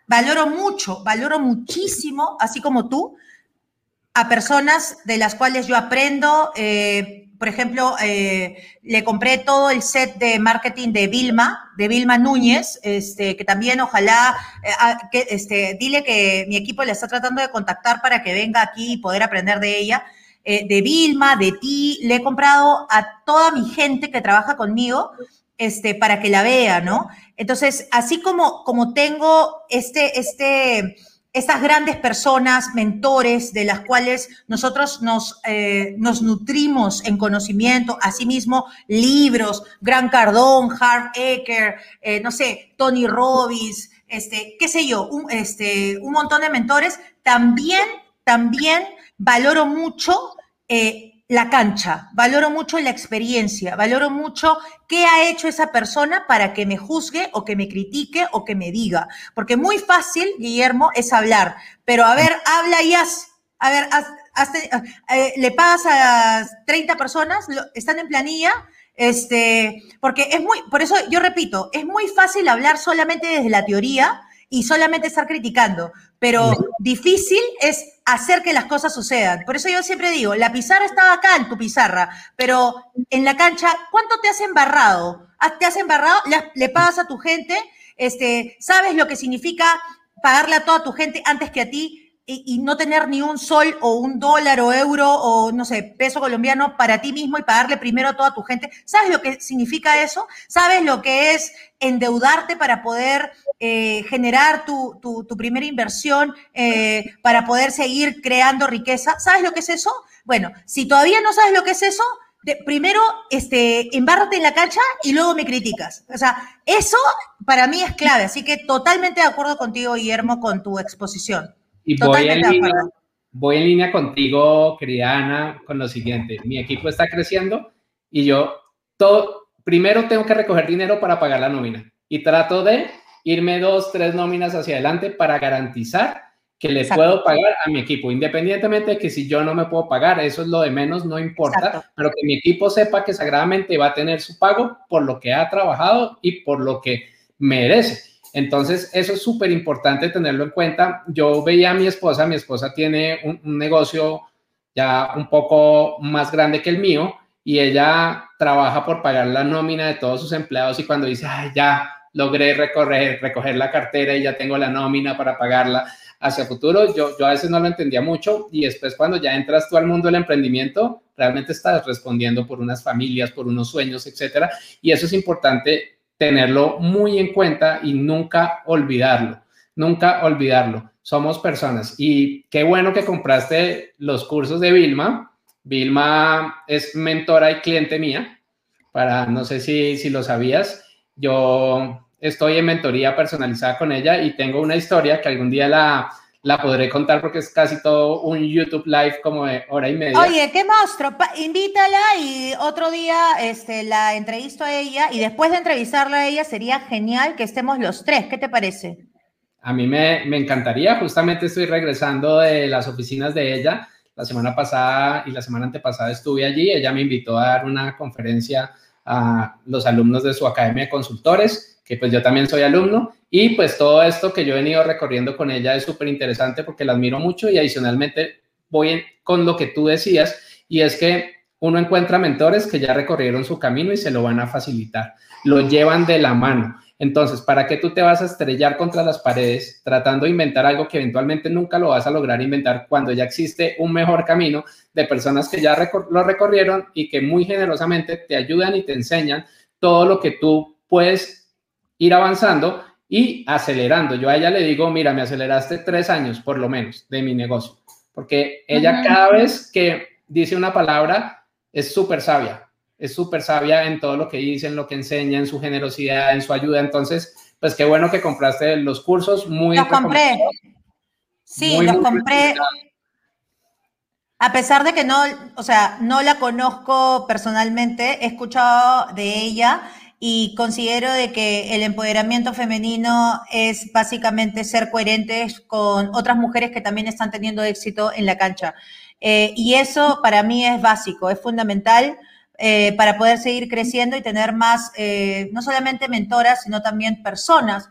valoro mucho, valoro muchísimo, así como tú, a personas de las cuales yo aprendo. Eh, por ejemplo, eh, le compré todo el set de marketing de Vilma, de Vilma Núñez, este, que también ojalá, eh, ah, este, dile que mi equipo le está tratando de contactar para que venga aquí y poder aprender de ella. Eh, de Vilma, de ti, le he comprado a toda mi gente que trabaja conmigo, este, para que la vea, ¿no? Entonces, así como, como tengo este, este, estas grandes personas, mentores, de las cuales nosotros nos, eh, nos nutrimos en conocimiento, asimismo libros, Gran Cardón, Harv Eker, eh, no sé, Tony Robbins, este, qué sé yo, un, este, un montón de mentores, también, también valoro mucho eh, la cancha, valoro mucho la experiencia, valoro mucho qué ha hecho esa persona para que me juzgue o que me critique o que me diga. Porque muy fácil, Guillermo, es hablar, pero a ver, habla y haz. A ver, eh, le pagas a 30 personas, están en planilla, este, porque es muy, por eso yo repito, es muy fácil hablar solamente desde la teoría y solamente estar criticando, pero difícil es hacer que las cosas sucedan. Por eso yo siempre digo, la pizarra estaba acá en tu pizarra, pero en la cancha, ¿cuánto te has embarrado? Ah, ¿Te has embarrado? ¿Le, le pagas a tu gente? Este, ¿Sabes lo que significa pagarle a toda tu gente antes que a ti? Y, no tener ni un sol o un dólar o euro o no sé, peso colombiano para ti mismo y pagarle primero a toda tu gente. ¿Sabes lo que significa eso? ¿Sabes lo que es endeudarte para poder eh, generar tu, primera inversión, eh, para poder seguir creando riqueza? ¿Sabes lo que es eso? Bueno, si todavía no sabes lo que es eso, primero, este, embárrate en la cancha y luego me criticas. O sea, eso para mí es clave. Así que totalmente de acuerdo contigo, Guillermo, con tu exposición. Y voy en, línea, voy en línea contigo, querida Ana, con lo siguiente. Mi equipo está creciendo y yo todo, primero tengo que recoger dinero para pagar la nómina y trato de irme dos, tres nóminas hacia adelante para garantizar que le puedo pagar a mi equipo, independientemente de que si yo no me puedo pagar, eso es lo de menos, no importa, pero que mi equipo sepa que sagradamente va a tener su pago por lo que ha trabajado y por lo que merece. Entonces, eso es súper importante tenerlo en cuenta. Yo veía a mi esposa, mi esposa tiene un, negocio ya un poco más grande que el mío y ella trabaja por pagar la nómina de todos sus empleados y cuando dice, Ay, ya logré recorrer, recoger la cartera y ya tengo la nómina para pagarla hacia futuro, yo, yo a veces no lo entendía mucho y después cuando ya entras tú al mundo del emprendimiento, realmente estás respondiendo por unas familias, por unos sueños, etcétera. Y eso es importante tenerlo muy en cuenta y nunca olvidarlo, nunca olvidarlo. somos personas. Y qué bueno que compraste los cursos de Vilma. Vilma es mentora y cliente mía, para, no sé si, si lo sabías, yo estoy en mentoría personalizada con ella y tengo una historia que algún día la, la podré contar porque es casi todo un YouTube live como de hora y media. Oye, qué monstruo. invítala y otro día este, la entrevisto a ella y después de entrevistarla a ella sería genial que estemos los tres. ¿Qué te parece? A mí me, me encantaría. Justamente estoy regresando de las oficinas de ella. La semana pasada y la semana antepasada estuve allí. Ella me invitó a dar una conferencia a los alumnos de su academia de consultores, que pues yo también soy alumno, y pues todo esto que yo he venido recorriendo con ella es súper interesante porque la admiro mucho y adicionalmente voy con lo que tú decías, y es que uno encuentra mentores que ya recorrieron su camino y se lo van a facilitar, lo llevan de la mano. Entonces, ¿para qué tú te vas a estrellar contra las paredes tratando de inventar algo que eventualmente nunca lo vas a lograr inventar cuando ya existe un mejor camino de personas que ya lo recorrieron y que muy generosamente te ayudan y te enseñan todo lo que tú puedes ir avanzando y acelerando. Yo a ella le digo, mira, me aceleraste tres años por lo menos de mi negocio, porque ella cada vez que dice una palabra es súper sabia, es súper sabia en todo lo que dice, en lo que enseña, en su generosidad, en su ayuda. Entonces, pues qué bueno que compraste los cursos. Muy los compré. Sí, los compré. A pesar de que no, o sea, no la conozco personalmente, he escuchado de ella y considero de que el empoderamiento femenino es básicamente ser coherentes con otras mujeres que también están teniendo éxito en la cancha. Eh, y eso para mí es básico, es fundamental eh, para poder seguir creciendo y tener más, eh, no solamente mentoras, sino también personas,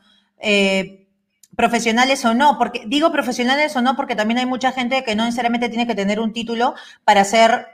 profesionales o no, porque digo profesionales o no, porque también hay mucha gente que no necesariamente tiene que tener un título para ser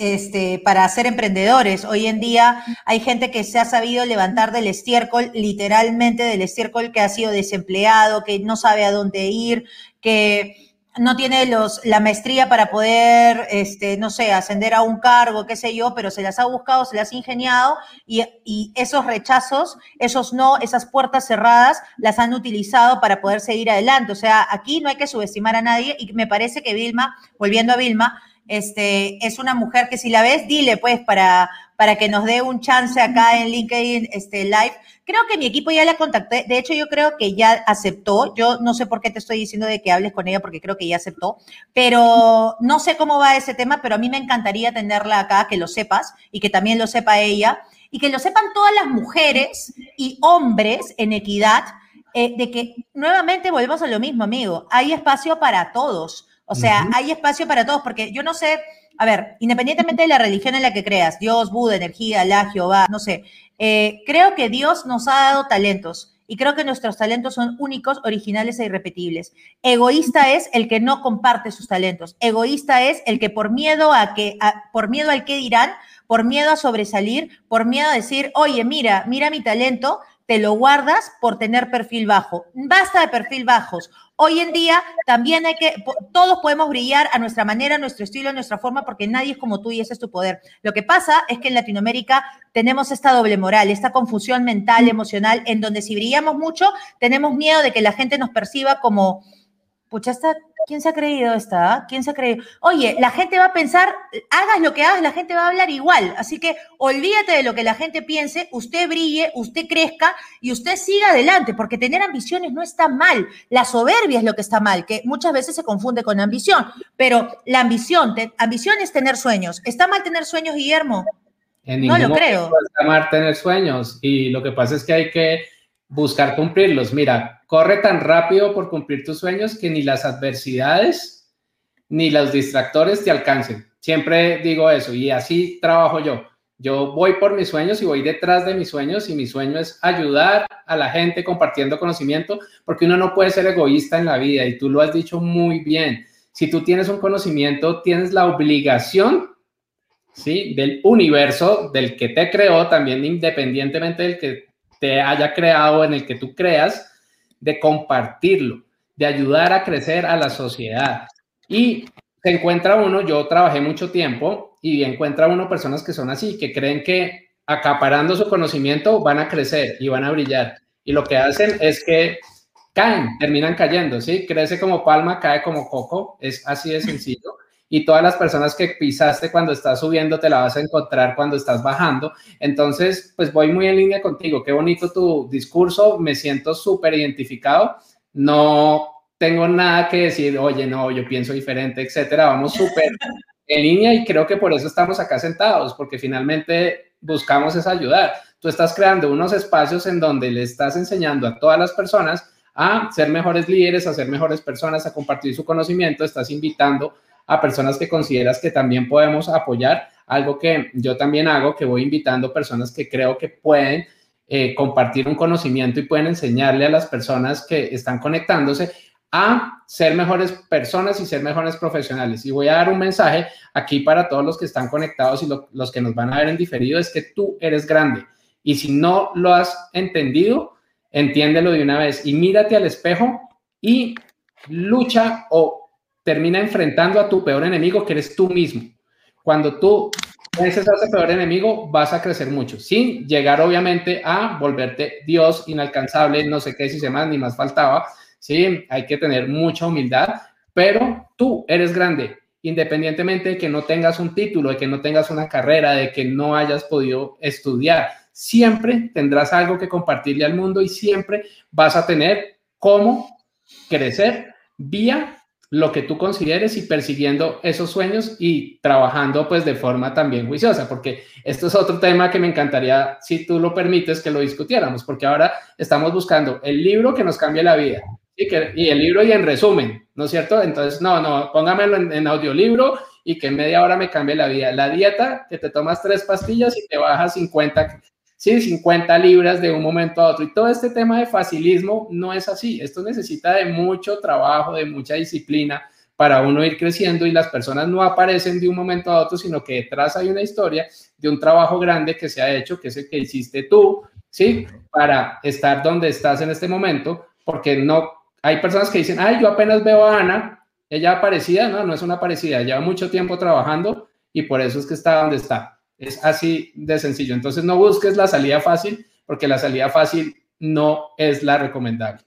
este, para ser emprendedores. Hoy en día hay gente que se ha sabido levantar del estiércol, literalmente del estiércol que ha sido desempleado, que no sabe a dónde ir, que no tiene los, la maestría para poder, este, no sé, ascender a un cargo, qué sé yo, pero se las ha buscado, se las ha ingeniado y, y esos rechazos, esos no, esas puertas cerradas, las han utilizado para poder seguir adelante. O sea, aquí no hay que subestimar a nadie y me parece que Vilma, volviendo a Vilma, este, es una mujer que si la ves, dile pues para, para que nos dé un chance acá en LinkedIn este, Live. Creo que mi equipo ya la contacté, de hecho yo creo que ya aceptó, yo no sé por qué te estoy diciendo de que hables con ella porque creo que ya aceptó, pero no sé cómo va ese tema, pero a mí me encantaría tenerla acá, que lo sepas y que también lo sepa ella y que lo sepan todas las mujeres y hombres en equidad, eh, de que nuevamente volvemos a lo mismo, amigo, hay espacio para todos. O sea, hay espacio para todos, porque yo no sé, a ver, independientemente de la religión en la que creas, Dios, Buda, energía, la Jehová, no sé, eh, creo que Dios nos ha dado talentos y creo que nuestros talentos son únicos, originales e irrepetibles. Egoísta es el que no comparte sus talentos. Egoísta es el que por miedo a que, por miedo al que dirán, por miedo a sobresalir, por miedo a decir, oye, mira, mira mi talento, te lo guardas por tener perfil bajo. Basta de perfil bajos. Hoy en día también hay que, todos podemos brillar a nuestra manera, a nuestro estilo, a nuestra forma, porque nadie es como tú y ese es tu poder. Lo que pasa es que en Latinoamérica tenemos esta doble moral, esta confusión mental, emocional, en donde si brillamos mucho, tenemos miedo de que la gente nos perciba como pucha, esta, ¿quién se ha creído esta? Ah? ¿Quién se ha creído? Oye, la gente va a pensar, hagas lo que hagas, la gente va a hablar igual. Así que olvídate de lo que la gente piense, usted brille, usted crezca y usted siga adelante, porque tener ambiciones no está mal. La soberbia es lo que está mal, que muchas veces se confunde con ambición. Pero la ambición, ambición es tener sueños. ¿Está mal tener sueños, Guillermo? no lo creo. Está mal tener sueños y lo que pasa es que hay que buscar cumplirlos. Mira, corre tan rápido por cumplir tus sueños que ni las adversidades ni los distractores te alcancen. Siempre digo eso y así trabajo yo. Yo voy por mis sueños y voy detrás de mis sueños y mi sueño es ayudar a la gente compartiendo conocimiento porque uno no puede ser egoísta en la vida y tú lo has dicho muy bien. Si tú tienes un conocimiento, tienes la obligación, ¿sí? Del universo, del que te creó, también independientemente del que te haya creado, en el que tú creas, de compartirlo, de ayudar a crecer a la sociedad. Y se encuentra uno, yo trabajé mucho tiempo y encuentra uno personas que son así, que creen que acaparando su conocimiento van a crecer y van a brillar. Y lo que hacen es que caen, terminan cayendo, ¿sí? Crece como palma, cae como coco, es así de sencillo. Y todas las personas que pisaste cuando estás subiendo te la vas a encontrar cuando estás bajando. Entonces, pues voy muy en línea contigo. Qué bonito tu discurso, me siento súper identificado. No tengo nada que decir, oye, no, yo pienso diferente, etcétera. Vamos súper en línea y creo que por eso estamos acá sentados, porque finalmente buscamos es ayudar. Tú estás creando unos espacios en donde le estás enseñando a todas las personas a ser mejores líderes, a ser mejores personas, a compartir su conocimiento, estás invitando a personas que consideras que también podemos apoyar, algo que yo también hago, que voy invitando personas que creo que pueden eh, compartir un conocimiento y pueden enseñarle a las personas que están conectándose a ser mejores personas y ser mejores profesionales. Y voy a dar un mensaje aquí para todos los que están conectados y los que nos van a ver en diferido, es que tú eres grande. Y si no lo has entendido, entiéndelo de una vez y mírate al espejo y lucha o termina enfrentando a tu peor enemigo, que eres tú mismo. Cuando tú vences a ese peor enemigo, vas a crecer mucho, sin llegar obviamente a volverte Dios inalcanzable, no sé qué si se más ni más faltaba, ¿sí? Hay que tener mucha humildad, pero tú eres grande, independientemente de que no tengas un título, de que no tengas una carrera, de que no hayas podido estudiar, siempre tendrás algo que compartirle al mundo y siempre vas a tener cómo crecer vía lo que tú consideres y persiguiendo esos sueños y trabajando pues de forma también juiciosa, porque esto es otro tema que me encantaría, si tú lo permites, que lo discutiéramos, porque ahora estamos buscando el libro que nos cambie la vida y, que, y el libro y en resumen, ¿no es cierto? Entonces, no, no, póngamelo en, en audiolibro y que en media hora me cambie la vida. La dieta, que te tomas tres pastillas y te bajas 50 sí, 50 libras de un momento a otro. Y todo este tema de facilismo no es así. Esto necesita de mucho trabajo, de mucha disciplina para uno ir creciendo y las personas no aparecen de un momento a otro, sino que detrás hay una historia de un trabajo grande que se ha hecho, que es el que hiciste tú, ¿sí? Para estar donde estás en este momento, porque no, hay personas que dicen, ay, yo apenas veo a Ana, ella aparecida, no, no es una parecida, lleva mucho tiempo trabajando y por eso es que está donde está. Es así de sencillo. Entonces no busques la salida fácil porque la salida fácil no es la recomendable.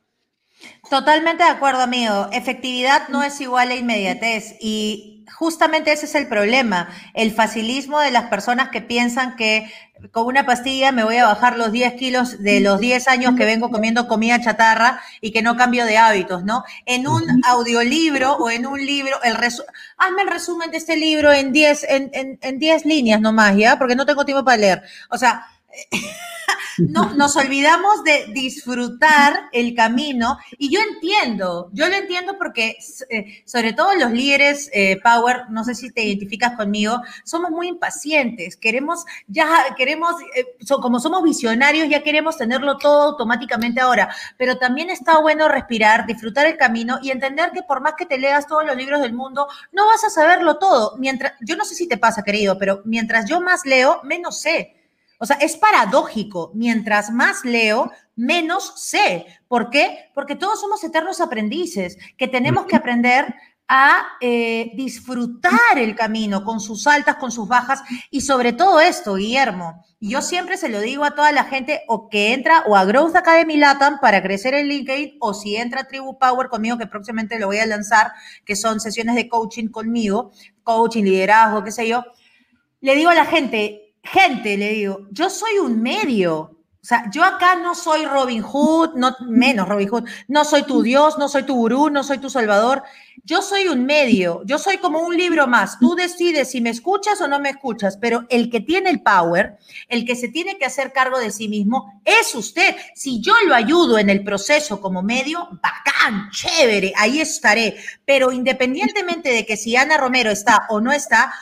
Totalmente de acuerdo, amigo. Efectividad no es igual a inmediatez y justamente ese es el problema, el facilismo de las personas que piensan que con una pastilla me voy a bajar los 10 kilos de los 10 años que vengo comiendo comida chatarra y que no cambio de hábitos, ¿no? En un audiolibro o en un libro, el hazme el resumen de este libro en 10 en, en, en 10 líneas nomás, ¿ya? Porque no tengo tiempo para leer. O sea, no, nos olvidamos de disfrutar el camino y yo entiendo, yo lo entiendo porque eh, sobre todo los líderes eh, Power, no sé si te identificas conmigo, somos muy impacientes, queremos ya, queremos, eh, como somos visionarios, ya queremos tenerlo todo automáticamente ahora, pero también está bueno respirar, disfrutar el camino y entender que por más que te leas todos los libros del mundo, no vas a saberlo todo. Mientras, yo no sé si te pasa, querido, pero mientras yo más leo, menos sé. O sea, es paradójico. Mientras más leo, menos sé. ¿Por qué? Porque todos somos eternos aprendices, que tenemos que aprender a eh, disfrutar el camino con sus altas, con sus bajas y sobre todo esto, Guillermo. Yo siempre se lo digo a toda la gente o que entra o a Growth Academy Latam para crecer en LinkedIn o si entra a Tribu Power conmigo, que próximamente lo voy a lanzar, que son sesiones de coaching conmigo, coaching, liderazgo, qué sé yo. Le digo a la gente, gente, le digo, yo soy un medio. O sea, yo acá no soy Robin Hood, no, menos Robin Hood, no soy tu Dios, no soy tu gurú, no soy tu salvador. Yo soy un medio, yo soy como un libro más. Tú decides si me escuchas o no me escuchas, pero el que tiene el power, el que se tiene que hacer cargo de sí mismo, es usted. Si yo lo ayudo en el proceso como medio, bacán, chévere, ahí estaré. Pero independientemente de que si Ana Romero está o no está,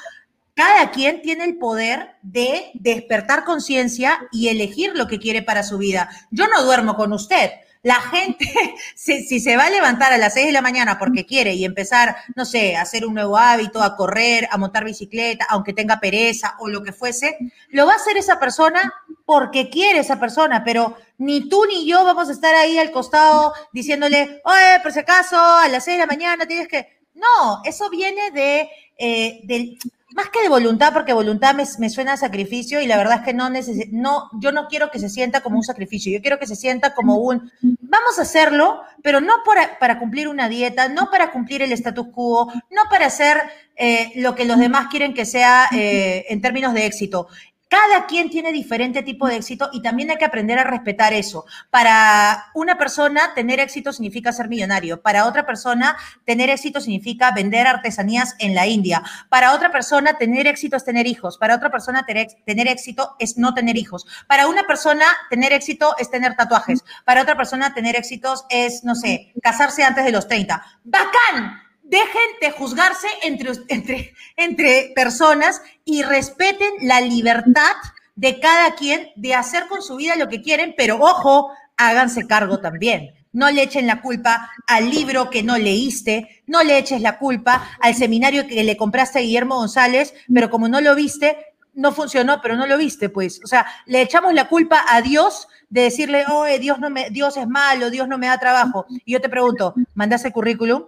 cada quien tiene el poder de despertar conciencia y elegir lo que quiere para su vida. Yo no duermo con usted. La gente, si, se va a levantar a las 6 de la mañana porque quiere y empezar, no sé, a hacer un nuevo hábito, a correr, a montar bicicleta, aunque tenga pereza o lo que fuese, lo va a hacer esa persona porque quiere esa persona, pero ni tú ni yo vamos a estar ahí al costado diciéndole, oye, por si acaso, a las 6 de la mañana tienes que... No, eso viene de, eh, del más que de voluntad, porque voluntad me, suena a sacrificio y la verdad es que no, no, yo no quiero que se sienta como un sacrificio, yo quiero que se sienta como un, vamos a hacerlo, pero no para, cumplir una dieta, no para cumplir el status quo, no para hacer eh, lo que los demás quieren que sea eh, en términos de éxito. Cada quien tiene diferente tipo de éxito y también hay que aprender a respetar eso. Para una persona, tener éxito significa ser millonario. Para otra persona, tener éxito significa vender artesanías en la India. Para otra persona, tener éxito es tener hijos. Para otra persona, tener éxito es no tener hijos. Para una persona, tener éxito es tener tatuajes. Para otra persona, tener éxitos es, no sé, casarse antes de los 30. ¡Bacán! Dejen de juzgarse entre, entre, entre personas y respeten la libertad de cada quien de hacer con su vida lo que quieren, pero ojo, háganse cargo también. No le echen la culpa al libro que no leíste, no le eches la culpa al seminario que le compraste a Guillermo González, pero como no lo viste, no funcionó, pero no lo viste, pues. O sea, le echamos la culpa a Dios de decirle, oh, Dios, no me, Dios es malo, Dios no me da trabajo. Y yo te pregunto, ¿mandaste el currículum?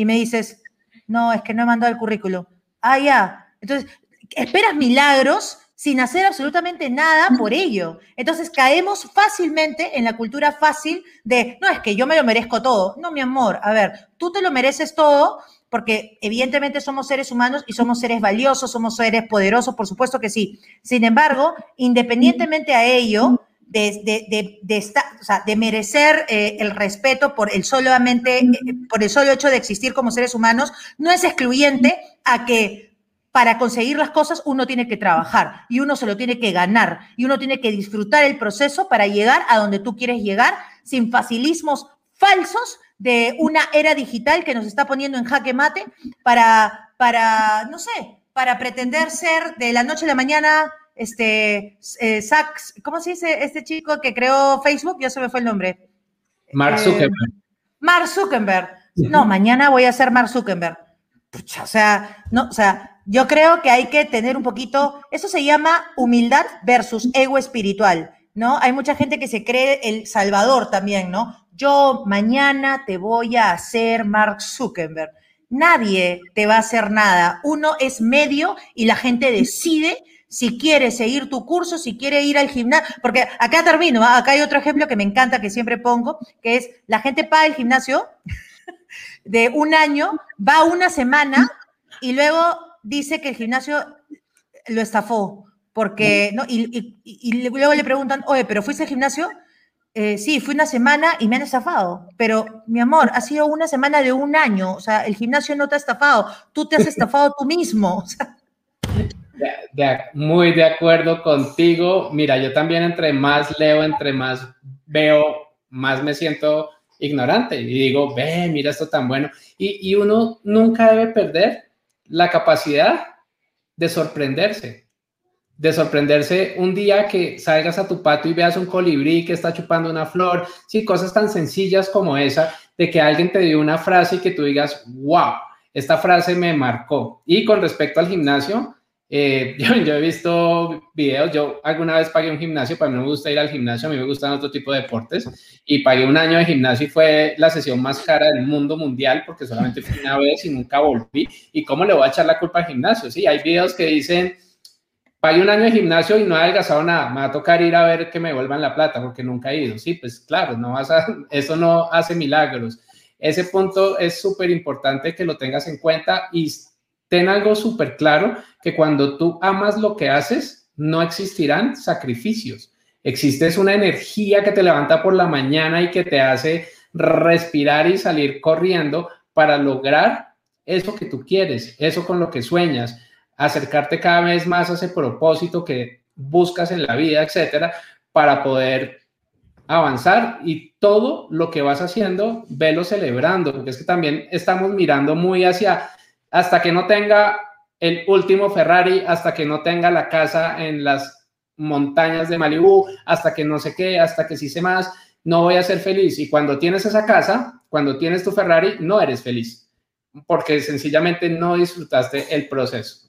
Y me dices, no, es que no he mandado el currículum. Ah, ya. Entonces, esperas milagros sin hacer absolutamente nada por ello. Entonces caemos fácilmente en la cultura fácil de, no, es que yo me lo merezco todo. No, mi amor, a ver, tú te lo mereces todo porque evidentemente somos seres humanos y somos seres valiosos, somos seres poderosos, por supuesto que sí. Sin embargo, independientemente a ello, de, de, de merecer eh, el respeto por el, solamente, eh, por el solo hecho de existir como seres humanos, no es excluyente a que para conseguir las cosas uno tiene que trabajar y uno se lo tiene que ganar y uno tiene que disfrutar el proceso para llegar a donde tú quieres llegar sin facilismos falsos de una era digital que nos está poniendo en jaque mate para, para no sé, para pretender ser de la noche a la mañana este, eh, ¿cómo se dice este chico que creó Facebook? Ya se me fue el nombre. Mark eh, Zuckerberg. Mark Zuckerberg. No, mañana voy a ser Mark Zuckerberg. o sea, no, o sea, yo creo que hay que tener un poquito, eso se llama humildad versus ego espiritual, ¿no? Hay mucha gente que se cree el salvador también, ¿no? Yo mañana te voy a hacer Mark Zuckerberg. Nadie te va a hacer nada. Uno es medio y la gente decide si quiere seguir tu curso, si quiere ir al gimnasio, porque acá termino, ¿ah? acá hay otro ejemplo que me encanta, que siempre pongo, que es la gente paga el gimnasio de un año, va una semana y luego dice que el gimnasio lo estafó, porque, ¿no? Y, luego le preguntan, oye, ¿pero fuiste al gimnasio? Eh, sí, fui una semana y me han estafado, pero mi amor, ha sido una semana de un año, o sea, el gimnasio no te ha estafado, tú te has estafado tú mismo, o sea, muy de acuerdo contigo. Mira, yo también entre más leo, entre más veo, más me siento ignorante y digo, ve, mira esto tan bueno. Y, y uno nunca debe perder la capacidad de sorprenderse, de sorprenderse un día que salgas a tu patio y veas un colibrí que está chupando una flor, sí, cosas tan sencillas como esa, de que alguien te dio una frase y que tú digas, wow, esta frase me marcó. Y con respecto al gimnasio, eh, yo, he visto videos, yo alguna vez pagué un gimnasio, para mí no me gusta ir al gimnasio, a mí me gustan otro tipo de deportes, y pagué un año de gimnasio y fue la sesión más cara del mundo mundial, porque solamente fui una vez y nunca volví, y cómo le voy a echar la culpa al gimnasio, sí, hay videos que dicen, pagué un año de gimnasio y no he adelgazado nada, me va a tocar ir a ver que me vuelvan la plata, porque nunca he ido, sí, pues claro, no vas a, eso no hace milagros, ese punto es súper importante que lo tengas en cuenta y ten algo súper claro, que cuando tú amas lo que haces, no existirán sacrificios. Existe una energía que te levanta por la mañana y que te hace respirar y salir corriendo para lograr eso que tú quieres, eso con lo que sueñas, acercarte cada vez más a ese propósito que buscas en la vida, etcétera, para poder avanzar y todo lo que vas haciendo, velo celebrando, porque es que también estamos mirando muy hacia hasta que no tenga el último Ferrari, hasta que no tenga la casa en las montañas de Malibu, hasta que no sé qué, hasta que sí sé más, no voy a ser feliz. Y cuando tienes esa casa, cuando tienes tu Ferrari, no eres feliz, porque sencillamente no disfrutaste el proceso.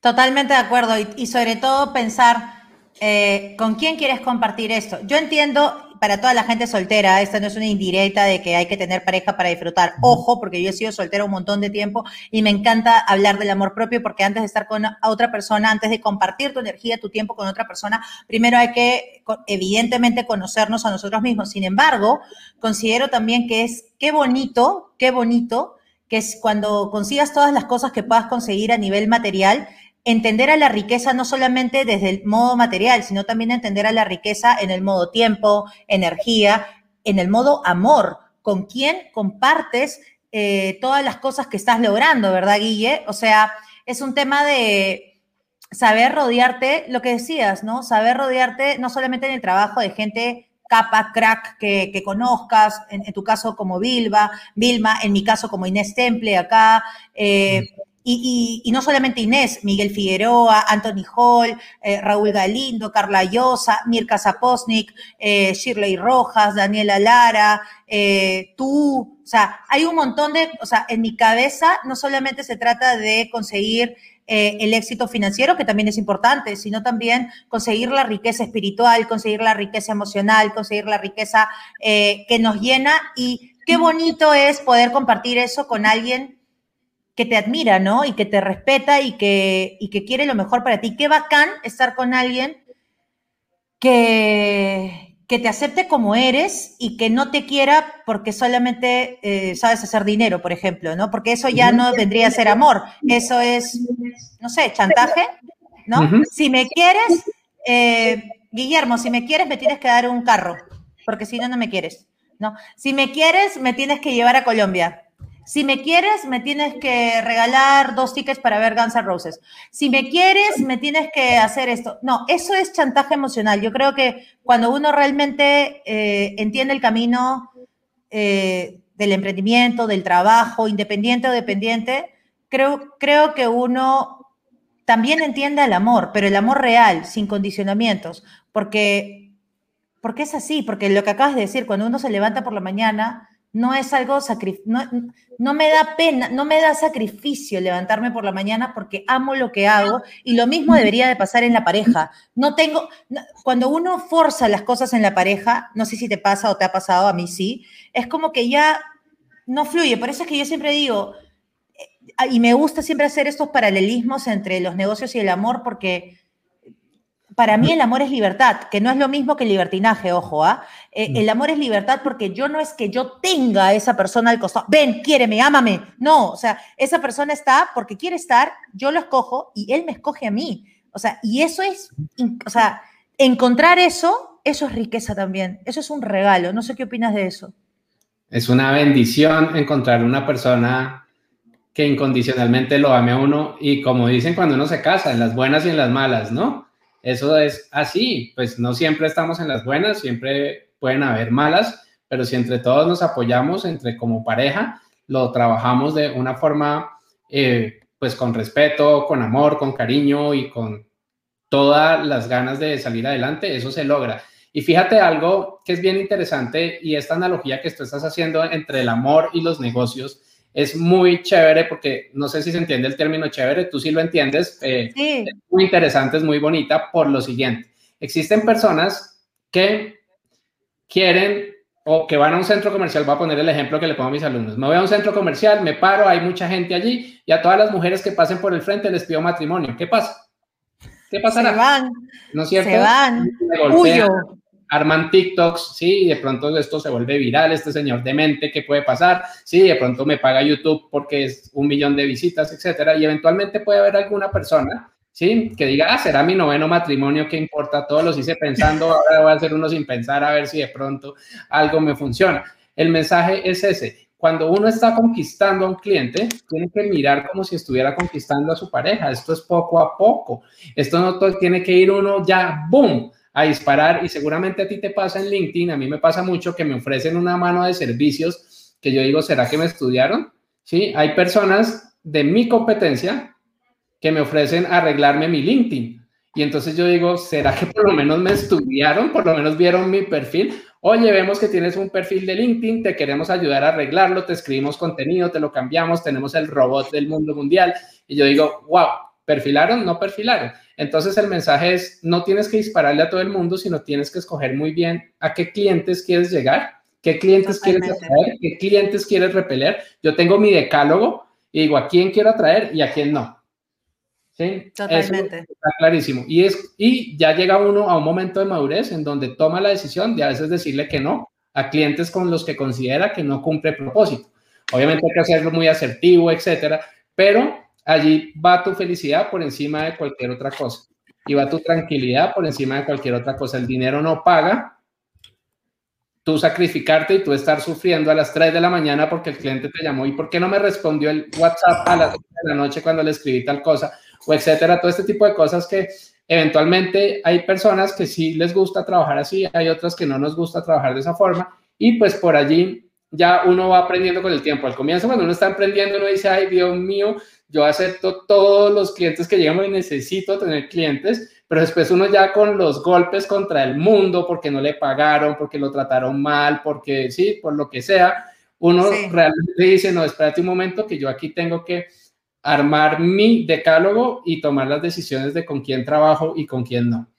Totalmente de acuerdo y, sobre todo pensar eh, con quién quieres compartir esto. Yo entiendo para toda la gente soltera, esta no es una indirecta de que hay que tener pareja para disfrutar. Ojo, porque yo he sido soltera un montón de tiempo y me encanta hablar del amor propio porque antes de estar con otra persona, antes de compartir tu energía, tu tiempo con otra persona, primero hay que evidentemente conocernos a nosotros mismos. Sin embargo, considero también que es qué bonito, qué bonito que es cuando consigas todas las cosas que puedas conseguir a nivel material, entender a la riqueza no solamente desde el modo material, sino también entender a la riqueza en el modo tiempo, energía, en el modo amor, con quién compartes eh, todas las cosas que estás logrando, ¿verdad, Guille? O sea, es un tema de saber rodearte, lo que decías, ¿no? Saber rodearte no solamente en el trabajo de gente capa, crack que, conozcas, en, tu caso como Vilma, Vilma, en mi caso como Inés Temple acá, eh, y, no solamente Inés, Miguel Figueroa, Anthony Hall, eh, Raúl Galindo, Carla Llosa, Mirka Zaposnik, eh, Shirley Rojas, Daniela Lara, eh, tú, o sea, hay un montón de, o sea, en mi cabeza no solamente se trata de conseguir el éxito financiero, que también es importante, sino también conseguir la riqueza espiritual, conseguir la riqueza emocional, conseguir la riqueza que nos llena. Y qué bonito es poder compartir eso con alguien que te admira, ¿no? Y que te respeta y que, y que quiere lo mejor para ti. Qué bacán estar con alguien que, que te acepte como eres y que no te quiera porque solamente eh, sabes hacer dinero, por ejemplo, ¿no? Porque eso ya no vendría a ser amor, eso es, no sé, chantaje, ¿no? Si me quieres, eh, Guillermo, si me quieres me tienes que dar un carro, porque si no, no me quieres, ¿no? Si me quieres, me tienes que llevar a Colombia. Si me quieres, me tienes que regalar dos tickets para ver Guns N' Roses. Si me quieres, me tienes que hacer esto. No, eso es chantaje emocional. Yo creo que cuando uno realmente eh, entiende el camino eh, del emprendimiento, del trabajo, independiente o dependiente, creo, creo que uno también entiende el amor, pero el amor real, sin condicionamientos, porque, porque es así, porque lo que acabas de decir, cuando uno se levanta por la mañana, no es algo no, no, me da pena, no me da sacrificio levantarme por la mañana porque amo lo que hago y lo mismo debería de pasar en la pareja. No tengo cuando uno forza las cosas en la pareja, no sé si te pasa o te ha pasado, a mí sí, es como que ya no fluye, por eso es que yo siempre digo eh, y me gusta siempre hacer estos paralelismos entre los negocios y el amor porque para mí el amor es libertad, que no es lo mismo que el libertinaje, ojo, ¿ah? Eh, mm. el amor es libertad porque yo no es que yo tenga a esa persona al costado, ven, quiéreme, ámame. No, o sea, esa persona está porque quiere estar, yo lo escojo y él me escoge a mí. O sea, y eso es, o sea, encontrar eso, eso es riqueza también. Eso es un regalo. No sé qué opinas de eso. Es una bendición encontrar una persona que incondicionalmente lo ame a uno y como dicen cuando uno se casa, en las buenas y en las malas, ¿no? Eso es así, pues no siempre estamos en las buenas, siempre pueden haber malas, pero si entre todos nos apoyamos, entre como pareja, lo trabajamos de una forma, eh, pues con respeto, con amor, con cariño y con todas las ganas de salir adelante, eso se logra. Y fíjate algo que es bien interesante y esta analogía que tú estás haciendo entre el amor y los negocios es muy chévere porque no sé si se entiende el término chévere, tú sí lo entiendes, eh, es muy interesante, es muy bonita por lo siguiente. Existen personas que quieren o que van a un centro comercial, voy a poner el ejemplo que le pongo a mis alumnos, me voy a un centro comercial, me paro, hay mucha gente allí y a todas las mujeres que pasen por el frente les pido matrimonio. ¿Qué pasa? ¿Qué pasará? Se van. ¿No es cierto? Se van arman TikToks, sí, de pronto esto se vuelve viral, este señor demente, ¿qué puede pasar? Sí, de pronto me paga YouTube porque es un millón de visitas, etcétera, y eventualmente puede haber alguna persona, sí, que diga, ah, será mi noveno matrimonio, ¿qué importa? Todos los hice pensando, ahora voy a hacer uno sin pensar a ver si de pronto algo me funciona. El mensaje es ese. Cuando uno está conquistando a un cliente, tiene que mirar como si estuviera conquistando a su pareja. Esto es poco a poco. Esto no tiene que ir uno ya, ¡boom! A disparar y seguramente a ti te pasa en LinkedIn, a mí me pasa mucho que me ofrecen una mano de servicios que yo digo, ¿será que me estudiaron? Sí, hay personas de mi competencia que me ofrecen arreglarme mi LinkedIn. Y entonces yo digo, ¿será que por lo menos me estudiaron? Por lo menos vieron mi perfil. Oye, vemos que tienes un perfil de LinkedIn, te queremos ayudar a arreglarlo, te escribimos contenido, te lo cambiamos, tenemos el robot del mundo mundial. Y yo digo, wow, perfilaron, no perfilaron. Entonces el mensaje es, no tienes que dispararle a todo el mundo, sino tienes que escoger muy bien a qué clientes quieres llegar, qué clientes quieres atraer, qué clientes quieres repeler. Yo tengo mi decálogo y digo a quién quiero atraer y a quién no. ¿Sí? Totalmente. está clarísimo. Y, es, y ya llega uno a un momento de madurez en donde toma la decisión de a veces decirle que no a clientes con los que considera que no cumple propósito. Obviamente hay que hacerlo muy asertivo, etcétera, pero allí va tu felicidad por encima de cualquier otra cosa. Y va tu tranquilidad por encima de cualquier otra cosa. El dinero no paga tú sacrificarte y tú estar sufriendo a las 3 de la mañana porque el cliente te llamó. Y por qué no me respondió el WhatsApp a las 3 de la noche cuando le escribí tal cosa o etcétera, todo este tipo de cosas que eventualmente hay personas que sí les gusta trabajar así, hay otras que no nos gusta trabajar de esa forma. Y pues por allí ya uno va aprendiendo con el tiempo. Al comienzo cuando uno está aprendiendo uno dice, ay Dios mío, yo acepto todos los clientes que llegan y necesito tener clientes, pero después uno ya con los golpes contra el mundo, porque no le pagaron, porque lo trataron mal, porque sí, por lo que sea, uno realmente dice, no, espérate un momento que yo aquí tengo que armar mi decálogo y tomar las decisiones de con quién trabajo y con quién no.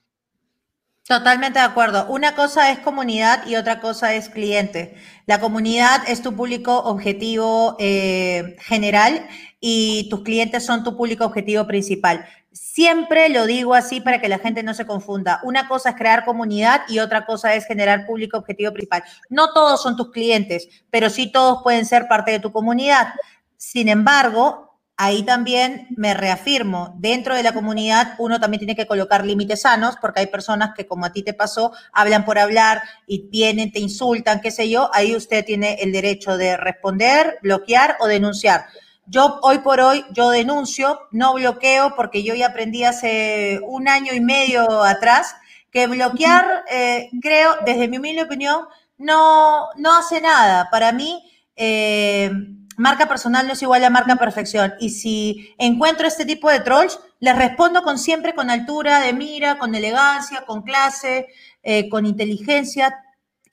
Totalmente de acuerdo. Una cosa es comunidad y otra cosa es cliente. La comunidad es tu público objetivo eh, general y tus clientes son tu público objetivo principal. Siempre lo digo así para que la gente no se confunda. Una cosa es crear comunidad y otra cosa es generar público objetivo principal. No todos son tus clientes, pero sí todos pueden ser parte de tu comunidad. Sin embargo, ahí también me reafirmo, dentro de la comunidad uno también tiene que colocar límites sanos, porque hay personas que como a ti te pasó, hablan por hablar y vienen, te insultan, qué sé yo, ahí usted tiene el derecho de responder, bloquear o denunciar. Yo hoy por hoy, yo denuncio, no bloqueo, porque yo ya aprendí hace un año y medio atrás que bloquear, eh, creo, desde mi humilde opinión, no, no hace nada. Para mí, eh, marca personal no es igual a marca perfección. Y si encuentro este tipo de trolls, les respondo con siempre con altura de mira, con elegancia, con clase, eh, con inteligencia,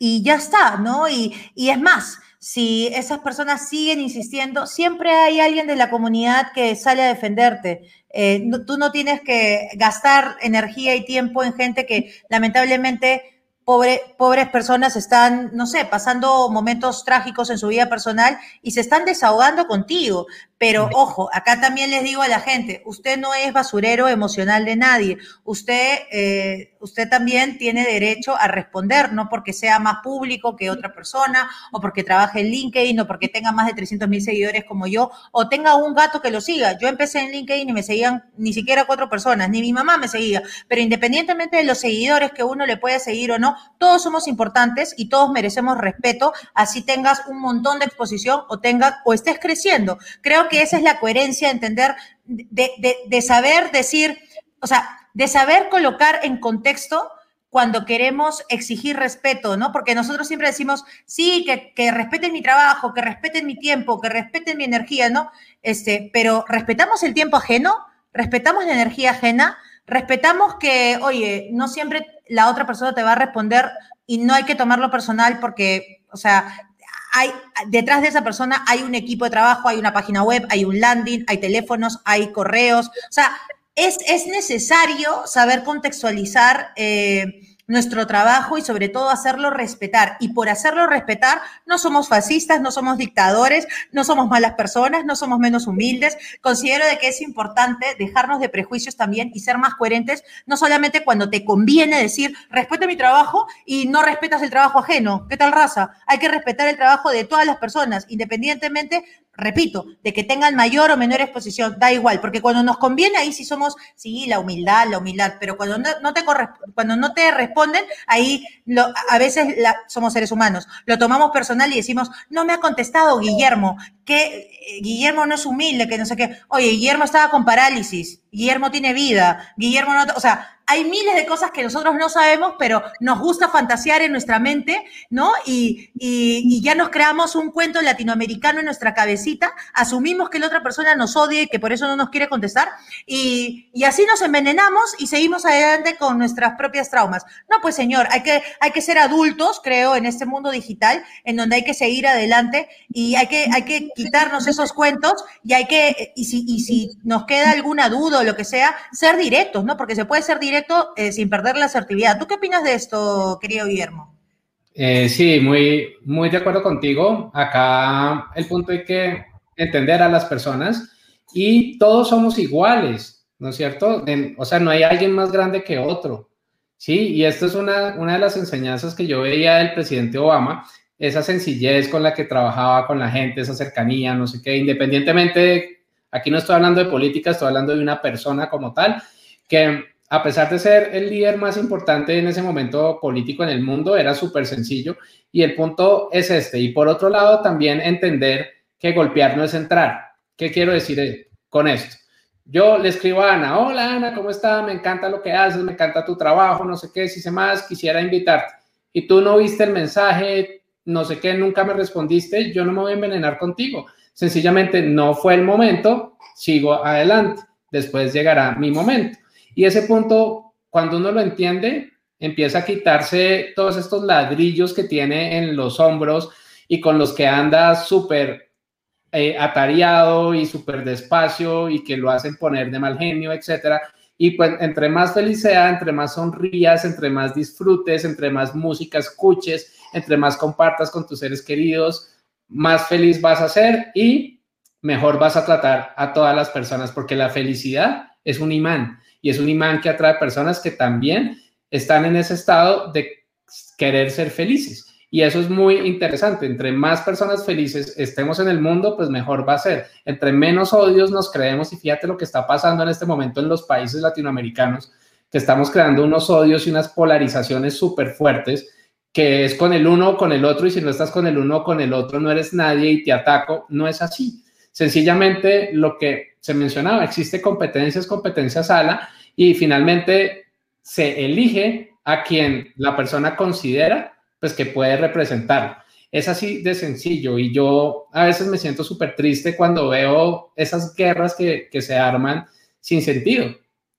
y ya está, ¿no? Y, es más, si esas personas siguen insistiendo, siempre hay alguien de la comunidad que sale a defenderte. Eh, tú no tienes que gastar energía y tiempo en gente que lamentablemente pobres personas están, no sé, pasando momentos trágicos en su vida personal y se están desahogando contigo. Pero ojo, acá también les digo a la gente, usted no es basurero emocional de nadie. Usted, eh, usted también tiene derecho a responder, no porque sea más público que otra persona, o porque trabaje en LinkedIn, o porque tenga más de 300 mil seguidores como yo, o tenga un gato que lo siga. Yo empecé en LinkedIn y me seguían ni siquiera cuatro personas, ni mi mamá me seguía. Pero independientemente de los seguidores que uno le puede seguir o no, todos somos importantes y todos merecemos respeto, así tengas un montón de exposición o tengas o estés creciendo. Creo que esa es la coherencia, de entender, de, saber decir, o sea, de saber colocar en contexto cuando queremos exigir respeto, ¿no? Porque nosotros siempre decimos, sí, que, que, respeten mi trabajo, que respeten mi tiempo, que respeten mi energía, ¿no? Este, pero ¿respetamos el tiempo ajeno? ¿Respetamos la energía ajena? ¿Respetamos que, oye, no siempre la otra persona te va a responder y no hay que tomarlo personal porque, o sea, hay, detrás de esa persona hay un equipo de trabajo, hay una página web, hay un landing, hay teléfonos, hay correos. O sea, es, es necesario saber contextualizar. Eh, nuestro trabajo y sobre todo hacerlo respetar. Y por hacerlo respetar, no somos fascistas, no somos dictadores, no somos malas personas, no somos menos humildes. Considero de que es importante dejarnos de prejuicios también y ser más coherentes, no solamente cuando te conviene decir, respeto mi trabajo y no respetas el trabajo ajeno. ¿Qué tal raza? Hay que respetar el trabajo de todas las personas, independientemente repito, de que tengan mayor o menor exposición, da igual, porque cuando nos conviene ahí sí somos, sí, la humildad, la humildad, pero cuando no, te, cuando no te responden, ahí a veces somos seres humanos, lo tomamos personal y decimos, no me ha contestado Guillermo, que eh, Guillermo no es humilde, que no sé qué, oye, Guillermo estaba con parálisis, Guillermo tiene vida, Guillermo no, o sea, hay miles de cosas que nosotros no sabemos, pero nos gusta fantasear en nuestra mente, ¿no? Y, ya nos creamos un cuento latinoamericano en nuestra cabecita, asumimos que la otra persona nos odia y que por eso no nos quiere contestar, y, así nos envenenamos y seguimos adelante con nuestras propias traumas. No, pues señor, hay que, hay que ser adultos, creo, en este mundo digital, en donde hay que seguir adelante y hay que, hay que quitarnos esos cuentos y hay que, y si, y si nos queda alguna duda lo que sea, ser directos, ¿no? Porque se puede ser directo eh, sin perder la asertividad. ¿Tú qué opinas de esto, querido Guillermo? Eh, sí, muy, muy de acuerdo contigo. Acá el punto es que entender a las personas y todos somos iguales, ¿no es cierto? o sea, no hay alguien más grande que otro, ¿sí? Y esto es una, una de las enseñanzas que yo veía del presidente Obama, esa sencillez con la que trabajaba con la gente, esa cercanía, no sé qué, independientemente, aquí no estoy hablando de política, estoy hablando de una persona como tal, que a pesar de ser el líder más importante en ese momento político en el mundo, era súper sencillo. Y el punto es este. Y por otro lado, también entender que golpear no es entrar. ¿Qué quiero decir con esto? Yo le escribo a Ana, hola Ana, ¿cómo está? Me encanta lo que haces, me encanta tu trabajo, no sé qué, si sé más, quisiera invitarte. Y tú no viste el mensaje, no sé qué, nunca me respondiste, yo no me voy a envenenar contigo. Sencillamente no fue el momento, sigo adelante, después llegará mi momento. Y ese punto, cuando uno lo entiende, empieza a quitarse todos estos ladrillos que tiene en los hombros y con los que anda súper eh, atareado y súper despacio y que lo hacen poner de mal genio, etcétera. Y pues entre más feliz sea, entre más sonrías, entre más disfrutes, entre más música escuches, entre más compartas con tus seres queridos, más feliz vas a ser y mejor vas a tratar a todas las personas, porque la felicidad es un imán y es un imán que atrae personas que también están en ese estado de querer ser felices. Y eso es muy interesante. Entre más personas felices estemos en el mundo, pues mejor va a ser. Entre menos odios nos creemos, y fíjate lo que está pasando en este momento en los países latinoamericanos, que estamos creando unos odios y unas polarizaciones súper fuertes, que es con el uno o con el otro, y si no estás con el uno o con el otro, no eres nadie y te ataco. No es así. Sencillamente lo que se mencionaba, existe competencias, competencia sala, y finalmente se elige a quien la persona considera pues que puede representar. Es así de sencillo y yo a veces me siento súper triste cuando veo esas guerras que, que se arman sin sentido,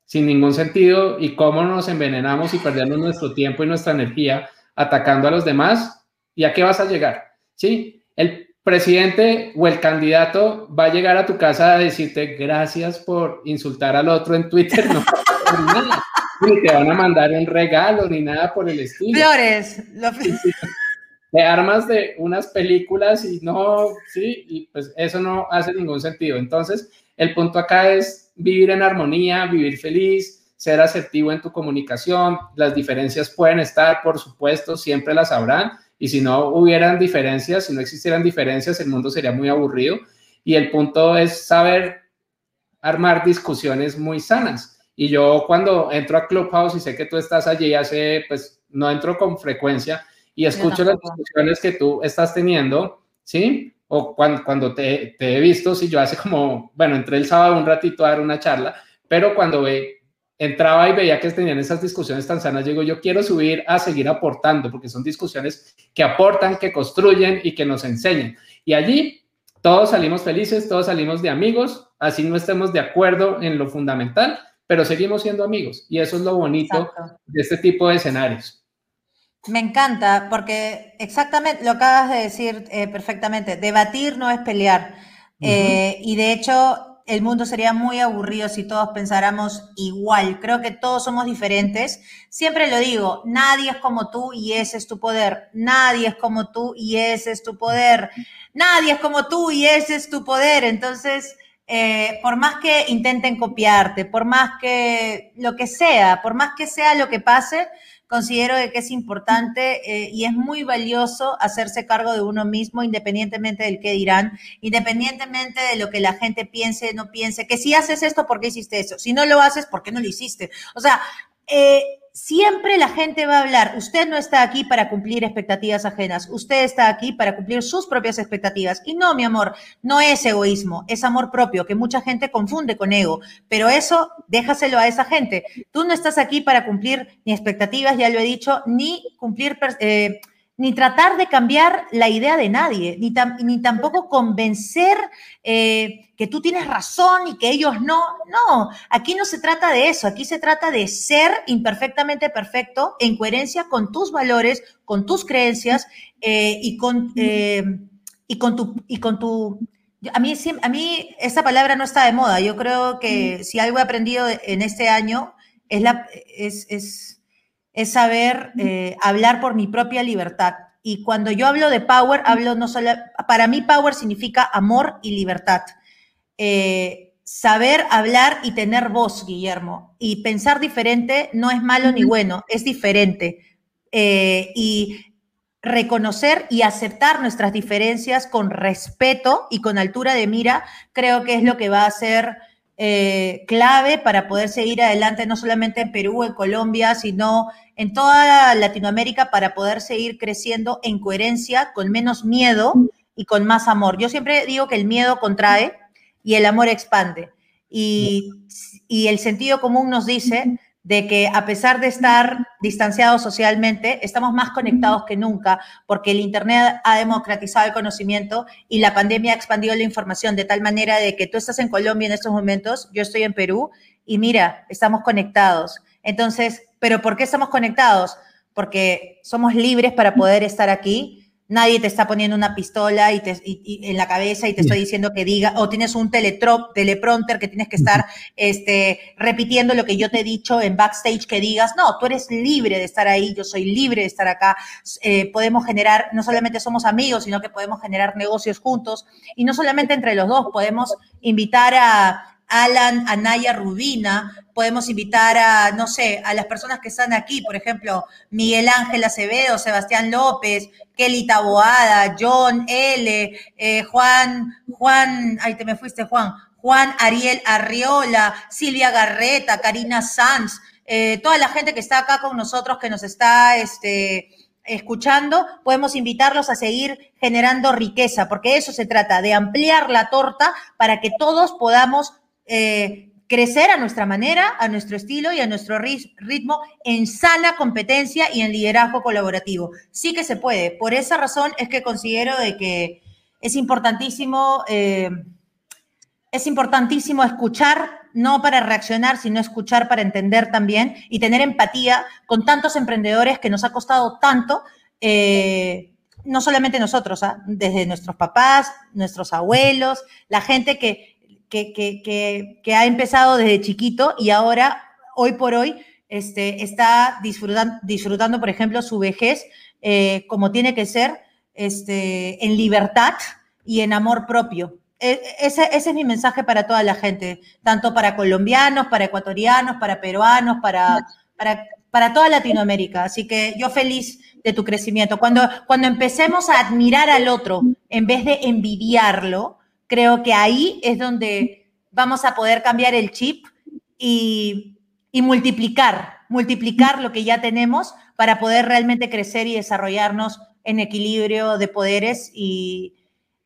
sin ningún sentido y cómo nos envenenamos y perdemos nuestro tiempo y nuestra energía atacando a los demás. ¿Y a qué vas a llegar? ¿Sí? El presidente o el candidato va a llegar a tu casa a decirte gracias por insultar al otro en Twitter, no ni te van a mandar un regalo ni nada por el estilo. Flores. De armas de unas películas y no, sí, y pues eso no hace ningún sentido. Entonces, el punto acá es vivir en armonía, vivir feliz, ser asertivo en tu comunicación. Las diferencias pueden estar, por supuesto, siempre las habrán, y si no hubieran diferencias, si no existieran diferencias, el mundo sería muy aburrido. Y el punto es saber armar discusiones muy sanas. Y yo cuando entro a Clubhouse y sé que tú estás allí, hace, pues no entro con frecuencia y escucho las discusiones que tú estás teniendo, ¿sí? O cuando, cuando te, te, he visto, si yo hace como, bueno, entré el sábado un ratito a dar una charla, pero cuando ve, entraba y veía que tenían esas discusiones tan sanas, digo, yo quiero subir a seguir aportando, porque son discusiones que aportan, que construyen y que nos enseñan. Y allí todos salimos felices, todos salimos de amigos, así no estemos de acuerdo en lo fundamental, pero seguimos siendo amigos. Y eso es lo bonito de este tipo de escenarios. Me encanta, porque exactamente lo acabas de decir eh, perfectamente, debatir no es pelear. Eh, y de hecho, el mundo sería muy aburrido si todos pensáramos igual. Creo que todos somos diferentes. Siempre lo digo, nadie es como tú y ese es tu poder. Nadie es como tú y ese es tu poder. Nadie es como tú y ese es tu poder. Entonces, eh, por más que intenten copiarte, por más que lo que sea, por más que sea lo que pase, considero que es importante eh, y es muy valioso hacerse cargo de uno mismo, independientemente del que dirán, independientemente de lo que la gente piense, no piense, que si haces esto, ¿por qué hiciste eso? Si no lo haces, ¿por qué no lo hiciste? O sea, eh, siempre la gente va a hablar, usted no está aquí para cumplir expectativas ajenas, usted está aquí para cumplir sus propias expectativas. Y no, mi amor, no es egoísmo, es amor propio, que mucha gente confunde con ego, pero eso déjaselo a esa gente. Tú no estás aquí para cumplir ni expectativas, ya lo he dicho, ni cumplir... Eh, ni tratar de cambiar la idea de nadie, ni, ni tampoco convencer eh, que tú tienes razón y que ellos no. No, aquí no se trata de eso, aquí se trata de ser imperfectamente perfecto en coherencia con tus valores, con tus creencias eh, y, con, eh, y, con tu, y con tu a mí, a mí esa palabra no está de moda. Yo creo que si algo he aprendido en este año es, la, es, es, es saber eh, hablar por mi propia libertad. Y cuando yo hablo de power, hablo no solo, para mí power significa amor y libertad. Eh, saber hablar y tener voz, Guillermo. Y pensar diferente no es malo ni bueno, es diferente. Eh, y reconocer y aceptar nuestras diferencias con respeto y con altura de mira, creo que es lo que va a ser eh, clave para poder seguir adelante, no solamente en Perú, en Colombia, sino en toda Latinoamérica para poder seguir creciendo en coherencia, con menos miedo y con más amor. Yo siempre digo que el miedo contrae y el amor expande. Y, y el sentido común nos dice de que a pesar de estar distanciados socialmente, estamos más conectados que nunca porque el Internet ha democratizado el conocimiento y la pandemia ha expandido la información de tal manera de que tú estás en Colombia en estos momentos, yo estoy en Perú y mira, estamos conectados. Entonces, ¿pero por qué estamos conectados? Porque somos libres para poder estar aquí nadie te está poniendo una pistola y te, en la cabeza y te estoy diciendo que diga, o tienes un teletrop, teleprompter que tienes que estar este, repitiendo lo que yo te he dicho en backstage que digas, no, tú eres libre de estar ahí, yo soy libre de estar acá, eh, podemos generar, no solamente somos amigos, sino que podemos generar negocios juntos. Y no solamente entre los dos, podemos invitar a Alan, Anaya Rubina, podemos invitar a, no sé, a las personas que están aquí, por ejemplo, Miguel Ángel Acevedo, Sebastián López, Kelly Taboada, John L., eh, Juan, Juan, ahí te me fuiste, Juan, Juan Ariel Arriola, Silvia Garreta, Karina Sanz, eh, toda la gente que está acá con nosotros, que nos está este, escuchando, podemos invitarlos a seguir generando riqueza, porque eso se trata, de ampliar la torta para que todos podamos eh, crecer a nuestra manera, a nuestro estilo y a nuestro ritmo en sana competencia y en liderazgo colaborativo. Sí que se puede. Por esa razón es que considero de que es importantísimo, eh, es importantísimo escuchar, no para reaccionar, sino escuchar para entender también y tener empatía con tantos emprendedores que nos ha costado tanto. Eh, no solamente nosotros, ¿ah? desde nuestros papás, nuestros abuelos, la gente que, que, ha empezado desde chiquito y ahora, hoy por hoy, este, está disfrutando, disfrutando, por ejemplo, su vejez eh, como tiene que ser, este, en libertad y en amor propio. E, ese, ese, es mi mensaje para toda la gente, tanto para colombianos, para ecuatorianos, para peruanos, para, para, para toda Latinoamérica. Así que yo feliz de tu crecimiento. Cuando, cuando empecemos a admirar al otro en vez de envidiarlo, creo que ahí es donde vamos a poder cambiar el chip y, multiplicar, multiplicar lo que ya tenemos para poder realmente crecer y desarrollarnos en equilibrio de poderes y,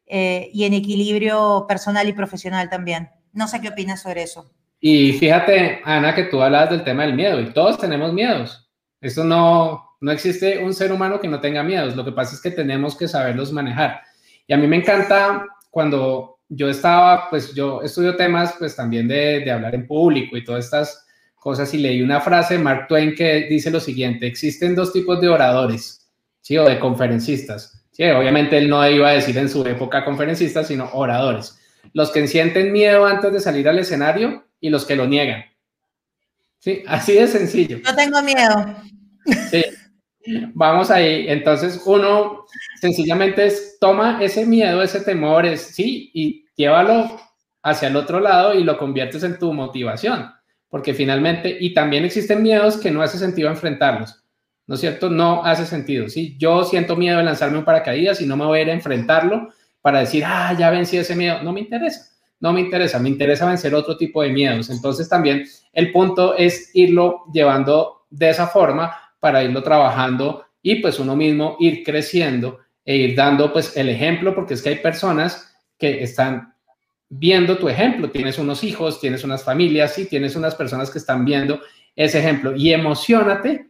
eh, y en equilibrio personal y profesional también. No sé qué opinas sobre eso. Y fíjate, Ana, que tú hablas del tema del miedo y todos tenemos miedos. Eso no, no existe un ser humano que no tenga miedos. Lo que pasa es que tenemos que saberlos manejar. Y a mí me encanta cuando yo estaba, pues yo estudio temas pues también de, de, hablar en público y todas estas cosas y leí una frase de Mark Twain que dice lo siguiente, existen dos tipos de oradores, ¿sí? O de conferencistas. Sí, obviamente él no iba a decir en su época conferencistas, sino oradores. Los que sienten miedo antes de salir al escenario y los que lo niegan. Sí, así de sencillo. No tengo miedo. Sí, Vamos ahí. Entonces, uno sencillamente es, toma ese miedo, ese temor, es, sí, y llévalo hacia el otro lado y lo conviertes en tu motivación. Porque finalmente, y también existen miedos que no hace sentido enfrentarlos. ¿No es cierto? No hace sentido. Sí, yo siento miedo de lanzarme un paracaídas y no me voy a ir a enfrentarlo para decir, ah, ya vencí ese miedo. No me interesa. No me interesa. Me interesa vencer otro tipo de miedos. Entonces, también el punto es irlo llevando de esa forma para irlo trabajando y pues uno mismo ir creciendo e ir dando pues el ejemplo, porque es que hay personas que están viendo tu ejemplo, tienes unos hijos, tienes unas familias, y tienes unas personas que están viendo ese ejemplo y emocionate,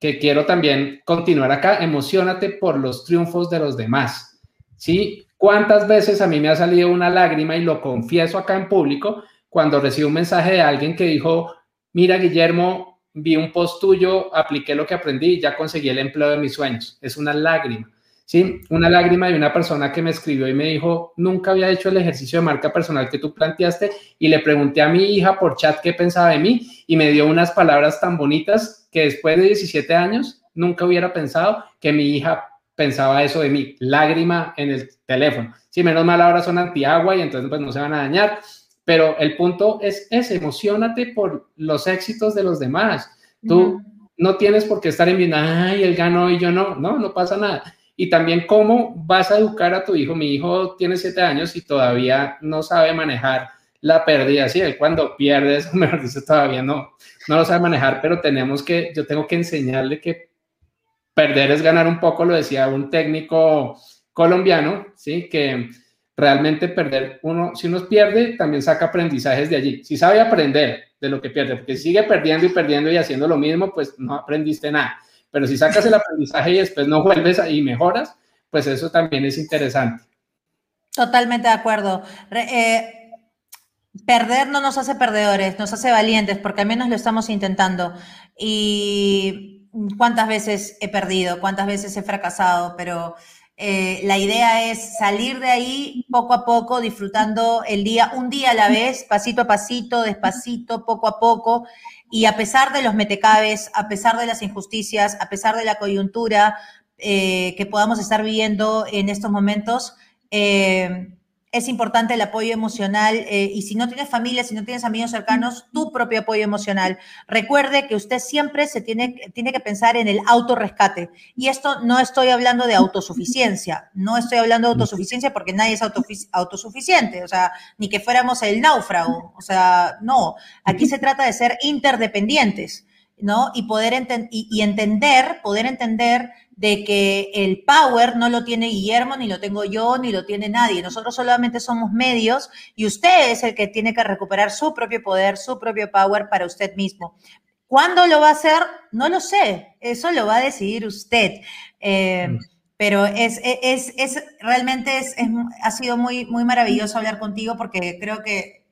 que quiero también continuar acá, emocionate por los triunfos de los demás, ¿sí? ¿Cuántas veces a mí me ha salido una lágrima y lo confieso acá en público cuando recibo un mensaje de alguien que dijo, mira Guillermo, vi un post tuyo, apliqué lo que aprendí y ya conseguí el empleo de mis sueños. Es una lágrima. ¿sí? Una lágrima de una persona que me escribió y me dijo, nunca había hecho el ejercicio de marca personal que tú planteaste y le pregunté a mi hija por chat qué pensaba de mí y me dio unas palabras tan bonitas que después de 17 años nunca hubiera pensado que mi hija pensaba eso de mí, lágrima en el teléfono. Sí, menos mal ahora son antiagua y entonces pues no se van a dañar, pero el punto es ese, emocionate por los éxitos de los demás. Tú no tienes por qué estar en bien, ay, él ganó y yo no, no, no pasa nada y también cómo vas a educar a tu hijo. Mi hijo tiene siete años y todavía no sabe manejar la pérdida. Sí, él cuando pierde, eso mejor dice, todavía no, no lo sabe manejar, pero tenemos que, yo tengo que enseñarle que perder es ganar un poco, lo decía un técnico colombiano, sí, que realmente perder, uno, si uno pierde, también saca aprendizajes de allí. Si sabe aprender de lo que pierde, porque si sigue perdiendo y perdiendo y haciendo lo mismo, pues no aprendiste nada. Pero si sacas el aprendizaje y después no vuelves y mejoras, pues eso también es interesante. Totalmente de acuerdo. Eh, perder no nos hace perdedores, nos hace valientes, porque al menos lo estamos intentando. Y cuántas veces he perdido, cuántas veces he fracasado, pero eh, la idea es salir de ahí poco a poco, disfrutando el día, un día a la vez, pasito a pasito, despacito, poco a poco, y a pesar de los metecabes, a pesar de las injusticias, a pesar de la coyuntura eh, que podamos estar viviendo en estos momentos, eh, es importante el apoyo emocional eh, y si no tienes familia, si no tienes amigos cercanos, tu propio apoyo emocional. Recuerde que usted siempre se tiene, tiene que pensar en el autorrescate. Y esto no estoy hablando de autosuficiencia, no estoy hablando de autosuficiencia porque nadie es autosuficiente, o sea, ni que fuéramos el náufrago, o sea, no, aquí se trata de ser interdependientes. ¿no? Y poder y entender, poder entender de que el power no lo tiene Guillermo, ni lo tengo yo, ni lo tiene nadie. Nosotros solamente somos medios y usted es el que tiene que recuperar su propio poder, su propio power para usted mismo. ¿Cuándo lo va a hacer? No lo sé. Eso lo va a decidir usted. Eh, mm. pero es, es, es realmente es, ha sido muy, muy maravilloso hablar contigo porque creo que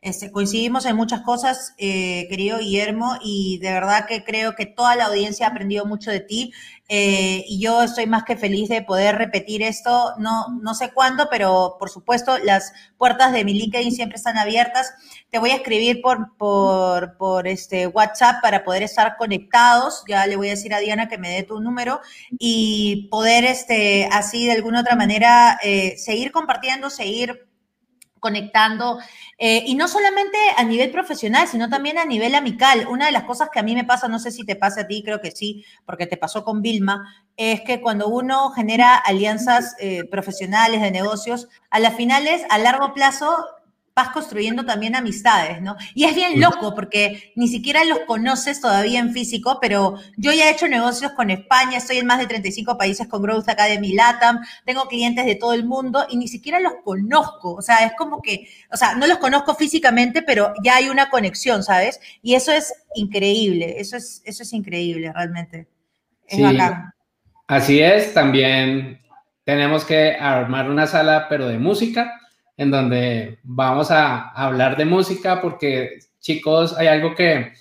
este, coincidimos en muchas cosas, eh, querido Guillermo, y de verdad que creo que toda la audiencia ha aprendido mucho de ti. Eh, y yo estoy más que feliz de poder repetir esto, no, no sé cuándo, pero por supuesto las puertas de mi LinkedIn siempre están abiertas. Te voy a escribir por, por, por este WhatsApp para poder estar conectados. Ya le voy a decir a Diana que me dé tu número y poder este, así de alguna otra manera eh, seguir compartiendo, seguir conectando, eh, y no solamente a nivel profesional, sino también a nivel amical. Una de las cosas que a mí me pasa, no sé si te pasa a ti, creo que sí, porque te pasó con Vilma, es que cuando uno genera alianzas eh, profesionales de negocios, a las finales, a largo plazo, vas construyendo también amistades, ¿no? Y es bien loco porque ni siquiera los conoces todavía en físico, pero yo ya he hecho negocios con España, estoy en más de 35 países con Growth Academy LATAM, tengo clientes de todo el mundo y ni siquiera los conozco, o sea, es como que, o sea, no los conozco físicamente, pero ya hay una conexión, ¿sabes? Y eso es increíble, eso es, eso es increíble realmente. Es sí, Así es, también tenemos que armar una sala, pero de música en donde vamos a hablar de música porque chicos, hay algo que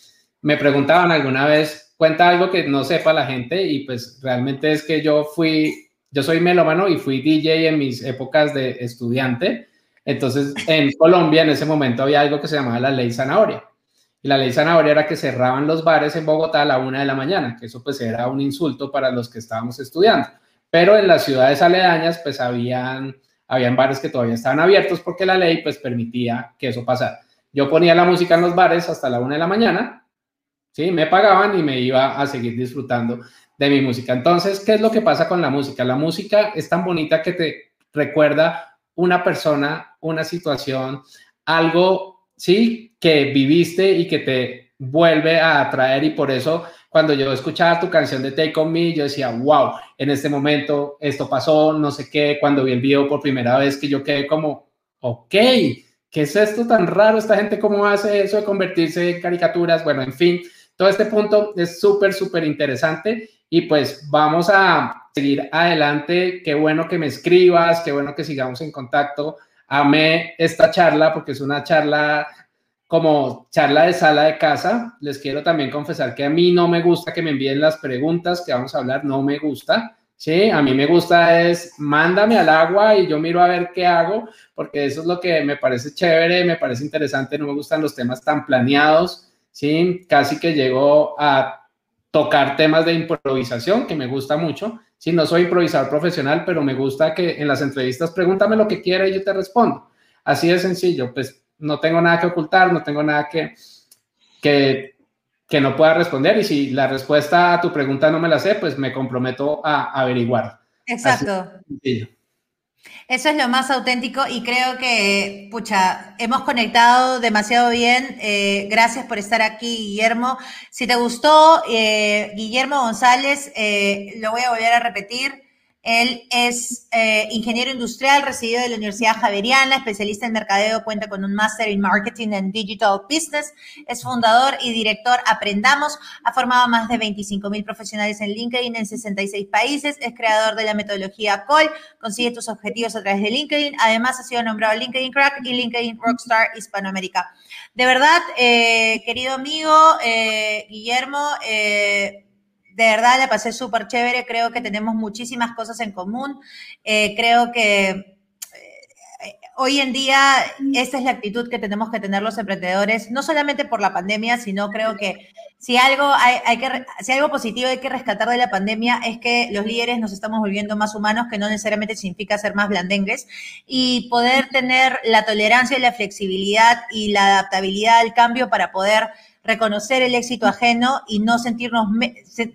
me preguntaban alguna vez, cuenta algo que no sepa la gente y pues realmente es que yo fui, yo soy melómano y fui DJ en mis épocas de estudiante. Entonces, en Colombia en ese momento había algo que se llamaba la ley zanahoria. Y la ley zanahoria era que cerraban los bares en Bogotá a la una de la mañana, que eso pues era un insulto para los que estábamos estudiando. Pero en las ciudades aledañas pues habían habían bares que todavía estaban abiertos porque la ley pues permitía que eso pasara. Yo ponía la música en los bares hasta la una de la mañana, ¿sí? Me pagaban y me iba a seguir disfrutando de mi música. Entonces, ¿qué es lo que pasa con la música? La música es tan bonita que te recuerda una persona, una situación, algo, ¿sí? Que viviste y que te vuelve a atraer y por eso cuando yo escuchaba tu canción de Take On Me, yo decía, wow, en este momento esto pasó, no sé qué, cuando vi el video por primera vez que yo quedé como, ok, ¿qué es esto tan raro? Esta gente cómo hace eso de convertirse en caricaturas, bueno, en fin, todo este punto es súper, súper interesante y pues vamos a seguir adelante. Qué bueno que me escribas, qué bueno que sigamos en contacto. Amé esta charla porque es una charla como charla de sala de casa, les quiero también confesar que a mí no me gusta que me envíen las preguntas que vamos a hablar, no me gusta. Sí, a mí me gusta es mándame al agua y yo miro a ver qué hago, porque eso es lo que me parece chévere, me parece interesante, no me gustan los temas tan planeados, sí, casi que llego a tocar temas de improvisación, que me gusta mucho. Sí, no soy improvisador profesional, pero me gusta que en las entrevistas pregúntame lo que quiera y yo te respondo. Así de sencillo, pues no tengo nada que ocultar, no tengo nada que, que que no pueda responder y si la respuesta a tu pregunta no me la sé, pues me comprometo a, averiguar. Exacto. Eso es lo más auténtico y creo que, pucha, hemos conectado demasiado bien. Eh, gracias por estar aquí, Guillermo. Si te gustó, eh, Guillermo González, eh, lo voy a volver a repetir. Él es eh, ingeniero industrial, recibido de la Universidad Javeriana, especialista en mercadeo, cuenta con un máster en Marketing and Digital Business, es fundador y director Aprendamos, ha formado a más de 25 mil profesionales en LinkedIn en 66 países, es creador de la metodología COL, consigue tus objetivos a través de LinkedIn, además ha sido nombrado LinkedIn Crack y LinkedIn Rockstar Hispanoamérica. De verdad, eh, querido amigo eh, Guillermo, de verdad la pasé súper chévere, creo que tenemos muchísimas cosas en común, eh, creo que eh, hoy en día esta es la actitud que tenemos que tener los emprendedores, no solamente por la pandemia, sino creo que si algo, hay, que, si algo positivo hay que rescatar de la pandemia es que los líderes nos estamos volviendo más humanos, que no necesariamente significa ser más blandengues, y poder tener la tolerancia y la flexibilidad y la adaptabilidad al cambio para poder reconocer el éxito ajeno y no sentirnos,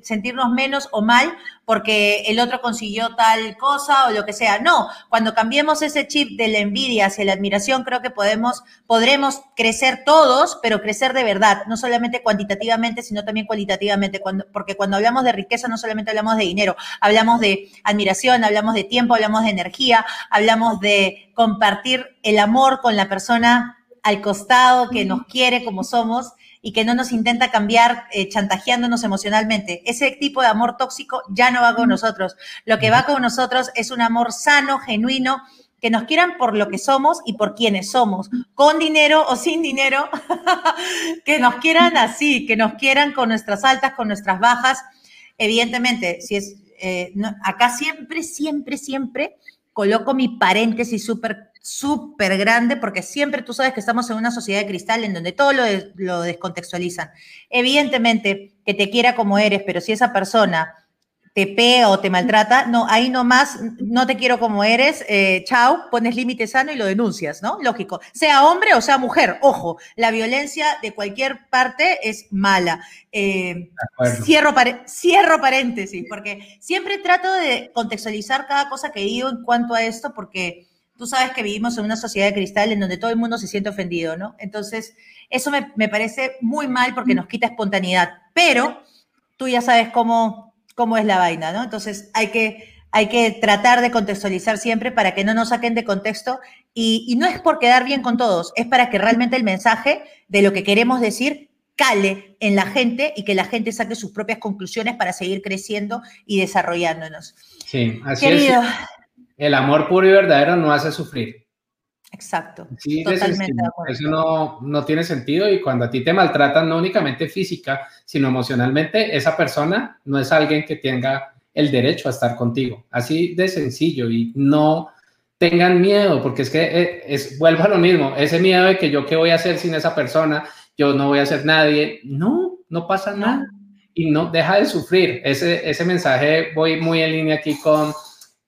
sentirnos menos o mal porque el otro consiguió tal cosa o lo que sea. No, cuando cambiemos ese chip de la envidia hacia la admiración, creo que podemos, podremos crecer todos, pero crecer de verdad, no solamente cuantitativamente, sino también cualitativamente, cuando, porque cuando hablamos de riqueza no solamente hablamos de dinero, hablamos de admiración, hablamos de tiempo, hablamos de energía, hablamos de compartir el amor con la persona al costado que nos quiere como somos y que no nos intenta cambiar eh, chantajeándonos emocionalmente. Ese tipo de amor tóxico ya no va con nosotros. Lo que va con nosotros es un amor sano, genuino, que nos quieran por lo que somos y por quienes somos, con dinero o sin dinero, que nos quieran así, que nos quieran con nuestras altas, con nuestras bajas. Evidentemente, si es eh, acá siempre, siempre, siempre coloco mi paréntesis súper súper grande porque siempre tú sabes que estamos en una sociedad de cristal en donde todo lo, lo descontextualizan. Evidentemente que te quiera como eres, pero si esa persona te pega o te maltrata, no, ahí nomás no te quiero como eres, eh, chao, pones límite sano y lo denuncias, ¿no? Lógico. Sea hombre o sea mujer, ojo, la violencia de cualquier parte es mala. Eh, cierro, cierro paréntesis, porque siempre trato de contextualizar cada cosa que digo en cuanto a esto, porque tú sabes que vivimos en una sociedad de cristal en donde todo el mundo se siente ofendido, ¿no? Entonces, eso me, me parece muy mal porque nos quita espontaneidad, pero tú ya sabes cómo cómo es la vaina, ¿no? Entonces hay que, hay que tratar de contextualizar siempre para que no nos saquen de contexto y, y, no es por quedar bien con todos, es para que realmente el mensaje de lo que queremos decir cale en la gente y que la gente saque sus propias conclusiones para seguir creciendo y desarrollándonos. Sí, así es. El amor puro y verdadero no hace sufrir. Exacto. Sí, totalmente Eso no, no, tiene sentido y cuando a ti te maltratan, no únicamente física, sino emocionalmente, esa persona no es alguien que tenga el derecho a estar contigo. Así de sencillo y no tengan miedo, porque es que eh, es, vuelvo a lo mismo, ese miedo de que yo qué voy a hacer sin esa persona, yo no voy a ser nadie, no, no pasa nada y no deja de sufrir. Ese, ese mensaje voy muy en línea aquí con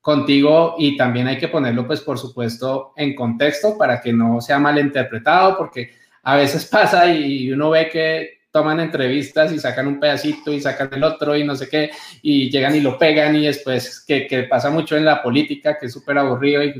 contigo y también hay que ponerlo, pues, por supuesto, en contexto para que no sea malinterpretado, porque a veces pasa y uno ve que toman entrevistas y sacan un pedacito y sacan el otro y no sé qué, y llegan y lo pegan y después, que, que pasa mucho en la política, que es súper aburrido y,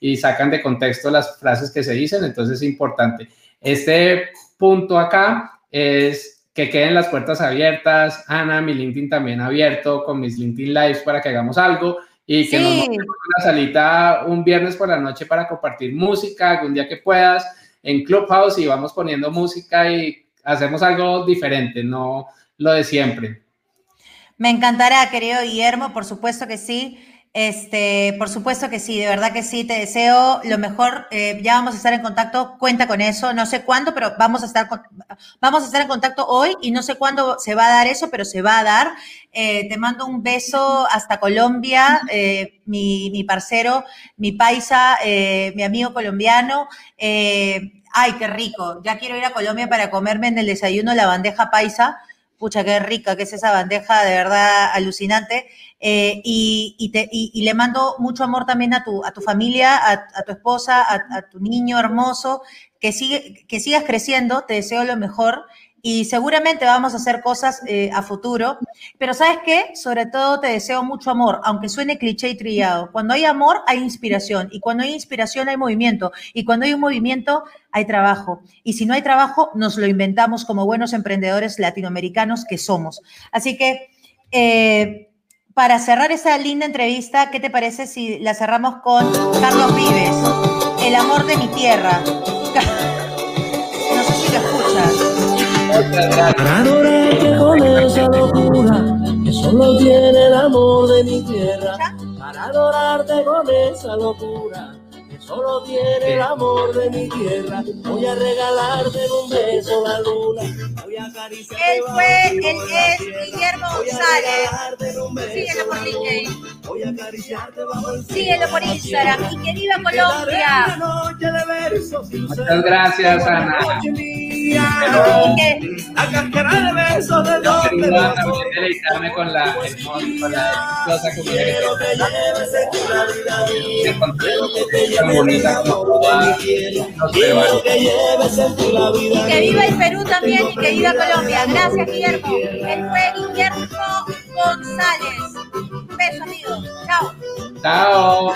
y sacan de contexto las frases que se dicen, entonces es importante. Este punto acá es que queden las puertas abiertas. Ana, mi LinkedIn también abierto con mis LinkedIn Lives para que hagamos algo y que nos nos una salita un viernes por la noche para compartir música, algún día que puedas, en Clubhouse y vamos poniendo música y hacemos algo diferente, no lo de siempre. Me encantará, querido Guillermo, por supuesto que sí. Este, por supuesto que sí, de verdad que sí, te deseo lo mejor. Eh, ya vamos a estar en contacto, cuenta con eso. No sé cuándo, pero vamos a estar vamos a estar en contacto hoy y no sé cuándo se va a dar eso, pero se va a dar. Eh, te mando un beso hasta Colombia, eh, mi, mi, parcero, mi paisa, mi amigo colombiano. ay, qué rico. Ya quiero ir a Colombia para comerme en el desayuno la bandeja paisa. Pucha, qué rica que es esa bandeja, de verdad alucinante. Eh, y, te, y, le mando mucho amor también a tu, a tu familia, a, tu esposa, a, tu niño hermoso, que, sigue, que sigas creciendo, te deseo lo mejor y seguramente vamos a hacer cosas eh, a futuro, pero ¿sabes qué? Sobre todo te deseo mucho amor, aunque suene cliché y trillado. Cuando hay amor hay inspiración y cuando hay inspiración hay movimiento y cuando hay un movimiento hay trabajo y si no hay trabajo nos lo inventamos como buenos emprendedores latinoamericanos que somos. Así que... Eh, para cerrar esa linda entrevista, ¿qué te parece si la cerramos con Carlos Vives, El amor de mi tierra? Para adorarte con esa locura que solo tiene el amor de mi tierra. Para adorarte con esa locura Solo tiene el amor de mi tierra. Voy a regalarte un beso la luna. Voy a acariciarte. Él fue, él es Guillermo González. Síguelo por LinkedIn. Voy a acariciarte bajo el Síguelo por Instagram. Y que viva Colombia. Muchas gracias, Ana. Pero, a cascarar de besos de deleitarme con la hermosa, con la cosa que Quiero que lleves en tu vida Y que viva el Perú también y que viva Colombia. Gracias, Guillermo. Él fue Guillermo González. Un beso, amigo. Chao. Chao.